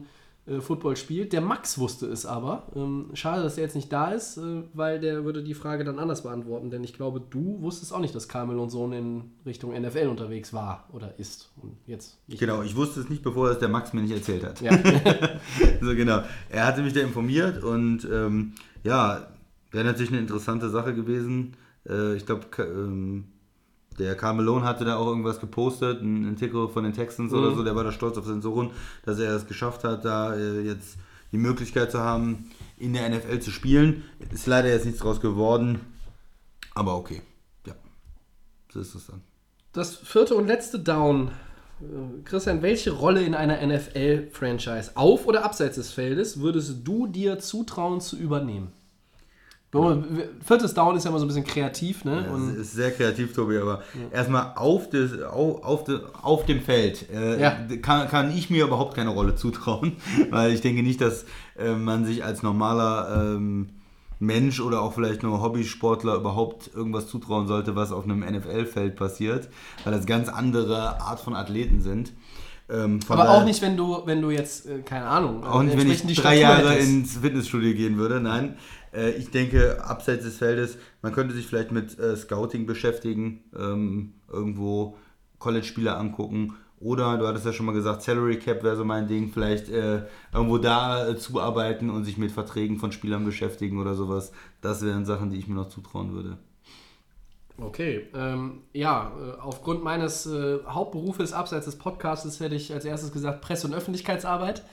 äh, Football spielt. Der Max wusste es aber. Ähm, schade, dass er jetzt nicht da ist, äh, weil der würde die Frage dann anders beantworten. Denn ich glaube, du wusstest auch nicht, dass Carmel und Sohn in Richtung NFL unterwegs war oder ist. Und jetzt ich genau, ich wusste es nicht, bevor es der Max mir nicht erzählt hat. Ja. *laughs* so genau. Er hatte mich da informiert und ähm, ja, wäre natürlich eine interessante Sache gewesen. Äh, ich glaube, ähm, der Carmelone hatte da auch irgendwas gepostet, ein, ein Ticker von den Texans mhm. oder so, der war da stolz auf seinen Sohn, dass er es geschafft hat, da äh, jetzt die Möglichkeit zu haben, in der NFL zu spielen. Ist leider jetzt nichts draus geworden, aber okay. Ja, so ist es dann. Das vierte und letzte Down. Äh, Christian, welche Rolle in einer NFL-Franchise, auf oder abseits des Feldes, würdest du dir zutrauen zu übernehmen? Viertes Down ist ja immer so ein bisschen kreativ, ne? Ja, ist sehr kreativ, Tobi, aber ja. erstmal auf, des, auf, auf, de, auf dem Feld äh, ja. kann, kann ich mir überhaupt keine Rolle zutrauen, *laughs* weil ich denke nicht, dass äh, man sich als normaler ähm, Mensch oder auch vielleicht nur Hobbysportler überhaupt irgendwas zutrauen sollte, was auf einem NFL-Feld passiert, weil das ganz andere Art von Athleten sind. Ähm, aber auch nicht, wenn du, wenn du jetzt, äh, keine Ahnung, auch nicht, wenn ich drei Jahre hättest. ins Fitnessstudio gehen würde, nein. Äh, ich denke, abseits des Feldes, man könnte sich vielleicht mit äh, Scouting beschäftigen, ähm, irgendwo College-Spieler angucken. Oder, du hattest ja schon mal gesagt, Salary Cap wäre so mein Ding, vielleicht äh, irgendwo da äh, zuarbeiten und sich mit Verträgen von Spielern beschäftigen oder sowas. Das wären Sachen, die ich mir noch zutrauen würde. Okay, ähm, ja, äh, aufgrund meines äh, Hauptberufes abseits des Podcasts hätte ich als erstes gesagt Presse- und Öffentlichkeitsarbeit.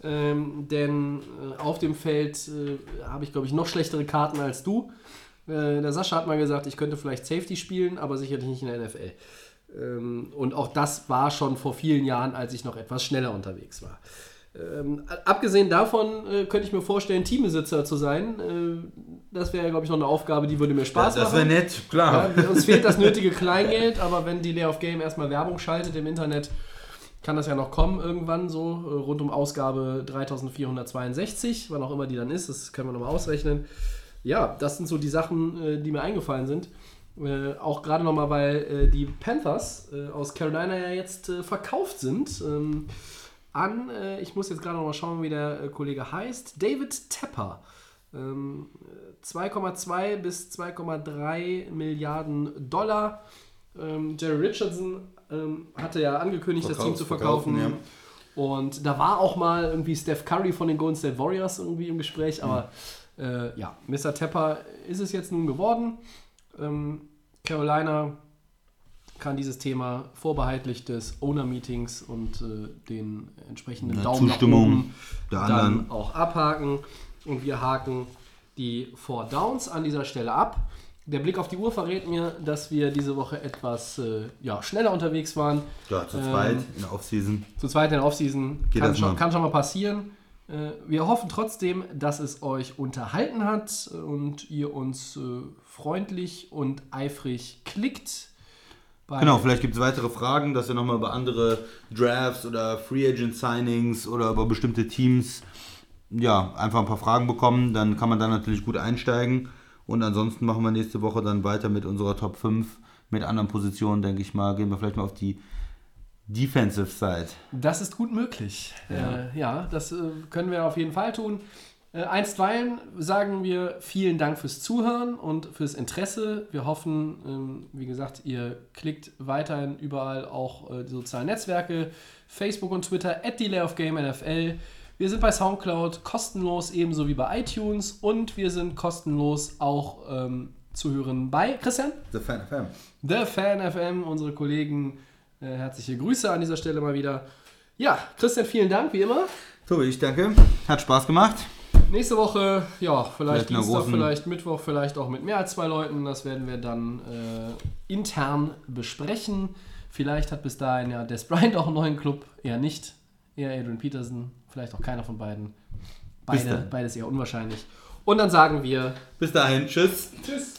Ähm, denn äh, auf dem Feld äh, habe ich, glaube ich, noch schlechtere Karten als du. Äh, der Sascha hat mal gesagt, ich könnte vielleicht Safety spielen, aber sicherlich nicht in der NFL. Ähm, und auch das war schon vor vielen Jahren, als ich noch etwas schneller unterwegs war. Ähm, abgesehen davon äh, könnte ich mir vorstellen, Teambesitzer zu sein. Das wäre, glaube ich, noch eine Aufgabe, die würde mir Spaß ja, das machen. Das wäre nett, klar. Ja, uns fehlt das nötige Kleingeld, aber wenn die Lay of Game erstmal Werbung schaltet im Internet, kann das ja noch kommen irgendwann, so äh, rund um Ausgabe 3462, wann auch immer die dann ist, das können wir nochmal ausrechnen. Ja, das sind so die Sachen, äh, die mir eingefallen sind. Äh, auch gerade nochmal, weil die Panthers aus Carolina ja jetzt verkauft sind ähm, an, ich muss jetzt gerade nochmal schauen, wie der Kollege heißt, David Tepper. 2,2 ähm, bis 2,3 Milliarden Dollar. Ähm, Jerry Richardson ähm, hatte ja angekündigt, Verkauf, das Team zu verkaufen. verkaufen ja. Und da war auch mal irgendwie Steph Curry von den Golden State Warriors irgendwie im Gespräch, aber mhm. äh, ja, Mr. Tepper ist es jetzt nun geworden. Ähm, Carolina kann dieses Thema vorbehaltlich des Owner-Meetings und äh, den entsprechenden Daumen Zustimmung nach oben der dann auch abhaken. Und wir haken die Four Downs an dieser Stelle ab. Der Blick auf die Uhr verrät mir, dass wir diese Woche etwas äh, ja, schneller unterwegs waren. Ja, zu zweit ähm, in der Offseason. Zu zweit in der Offseason. Kann, schon, kann schon mal passieren. Äh, wir hoffen trotzdem, dass es euch unterhalten hat und ihr uns äh, freundlich und eifrig klickt. Genau, vielleicht gibt es weitere Fragen, dass wir nochmal über andere Drafts oder Free Agent Signings oder über bestimmte Teams ja, einfach ein paar Fragen bekommen. Dann kann man da natürlich gut einsteigen. Und ansonsten machen wir nächste Woche dann weiter mit unserer Top 5 mit anderen Positionen, denke ich mal. Gehen wir vielleicht mal auf die Defensive Side. Das ist gut möglich. Ja, äh, ja das äh, können wir auf jeden Fall tun. Äh, einstweilen sagen wir vielen Dank fürs Zuhören und fürs Interesse. Wir hoffen, ähm, wie gesagt, ihr klickt weiterhin überall auch äh, die sozialen Netzwerke, Facebook und Twitter, at Delay of Game NFL. Wir sind bei Soundcloud kostenlos, ebenso wie bei iTunes und wir sind kostenlos auch ähm, zuhören bei Christian. The Fan FM. The Fan FM, unsere Kollegen. Äh, herzliche Grüße an dieser Stelle mal wieder. Ja, Christian, vielen Dank, wie immer. Tobi, ich danke. Hat Spaß gemacht. Nächste Woche, ja, vielleicht, Vielleicht Dienstag, vielleicht Mittwoch, vielleicht auch mit mehr als zwei Leuten. Das werden wir dann äh, intern besprechen. Vielleicht hat bis dahin ja Des Bryant auch einen neuen Club. Eher nicht. Eher Adrian Peterson. Vielleicht auch keiner von beiden. Beide, beides eher unwahrscheinlich. Und dann sagen wir Bis dahin. Tschüss. Tschüss.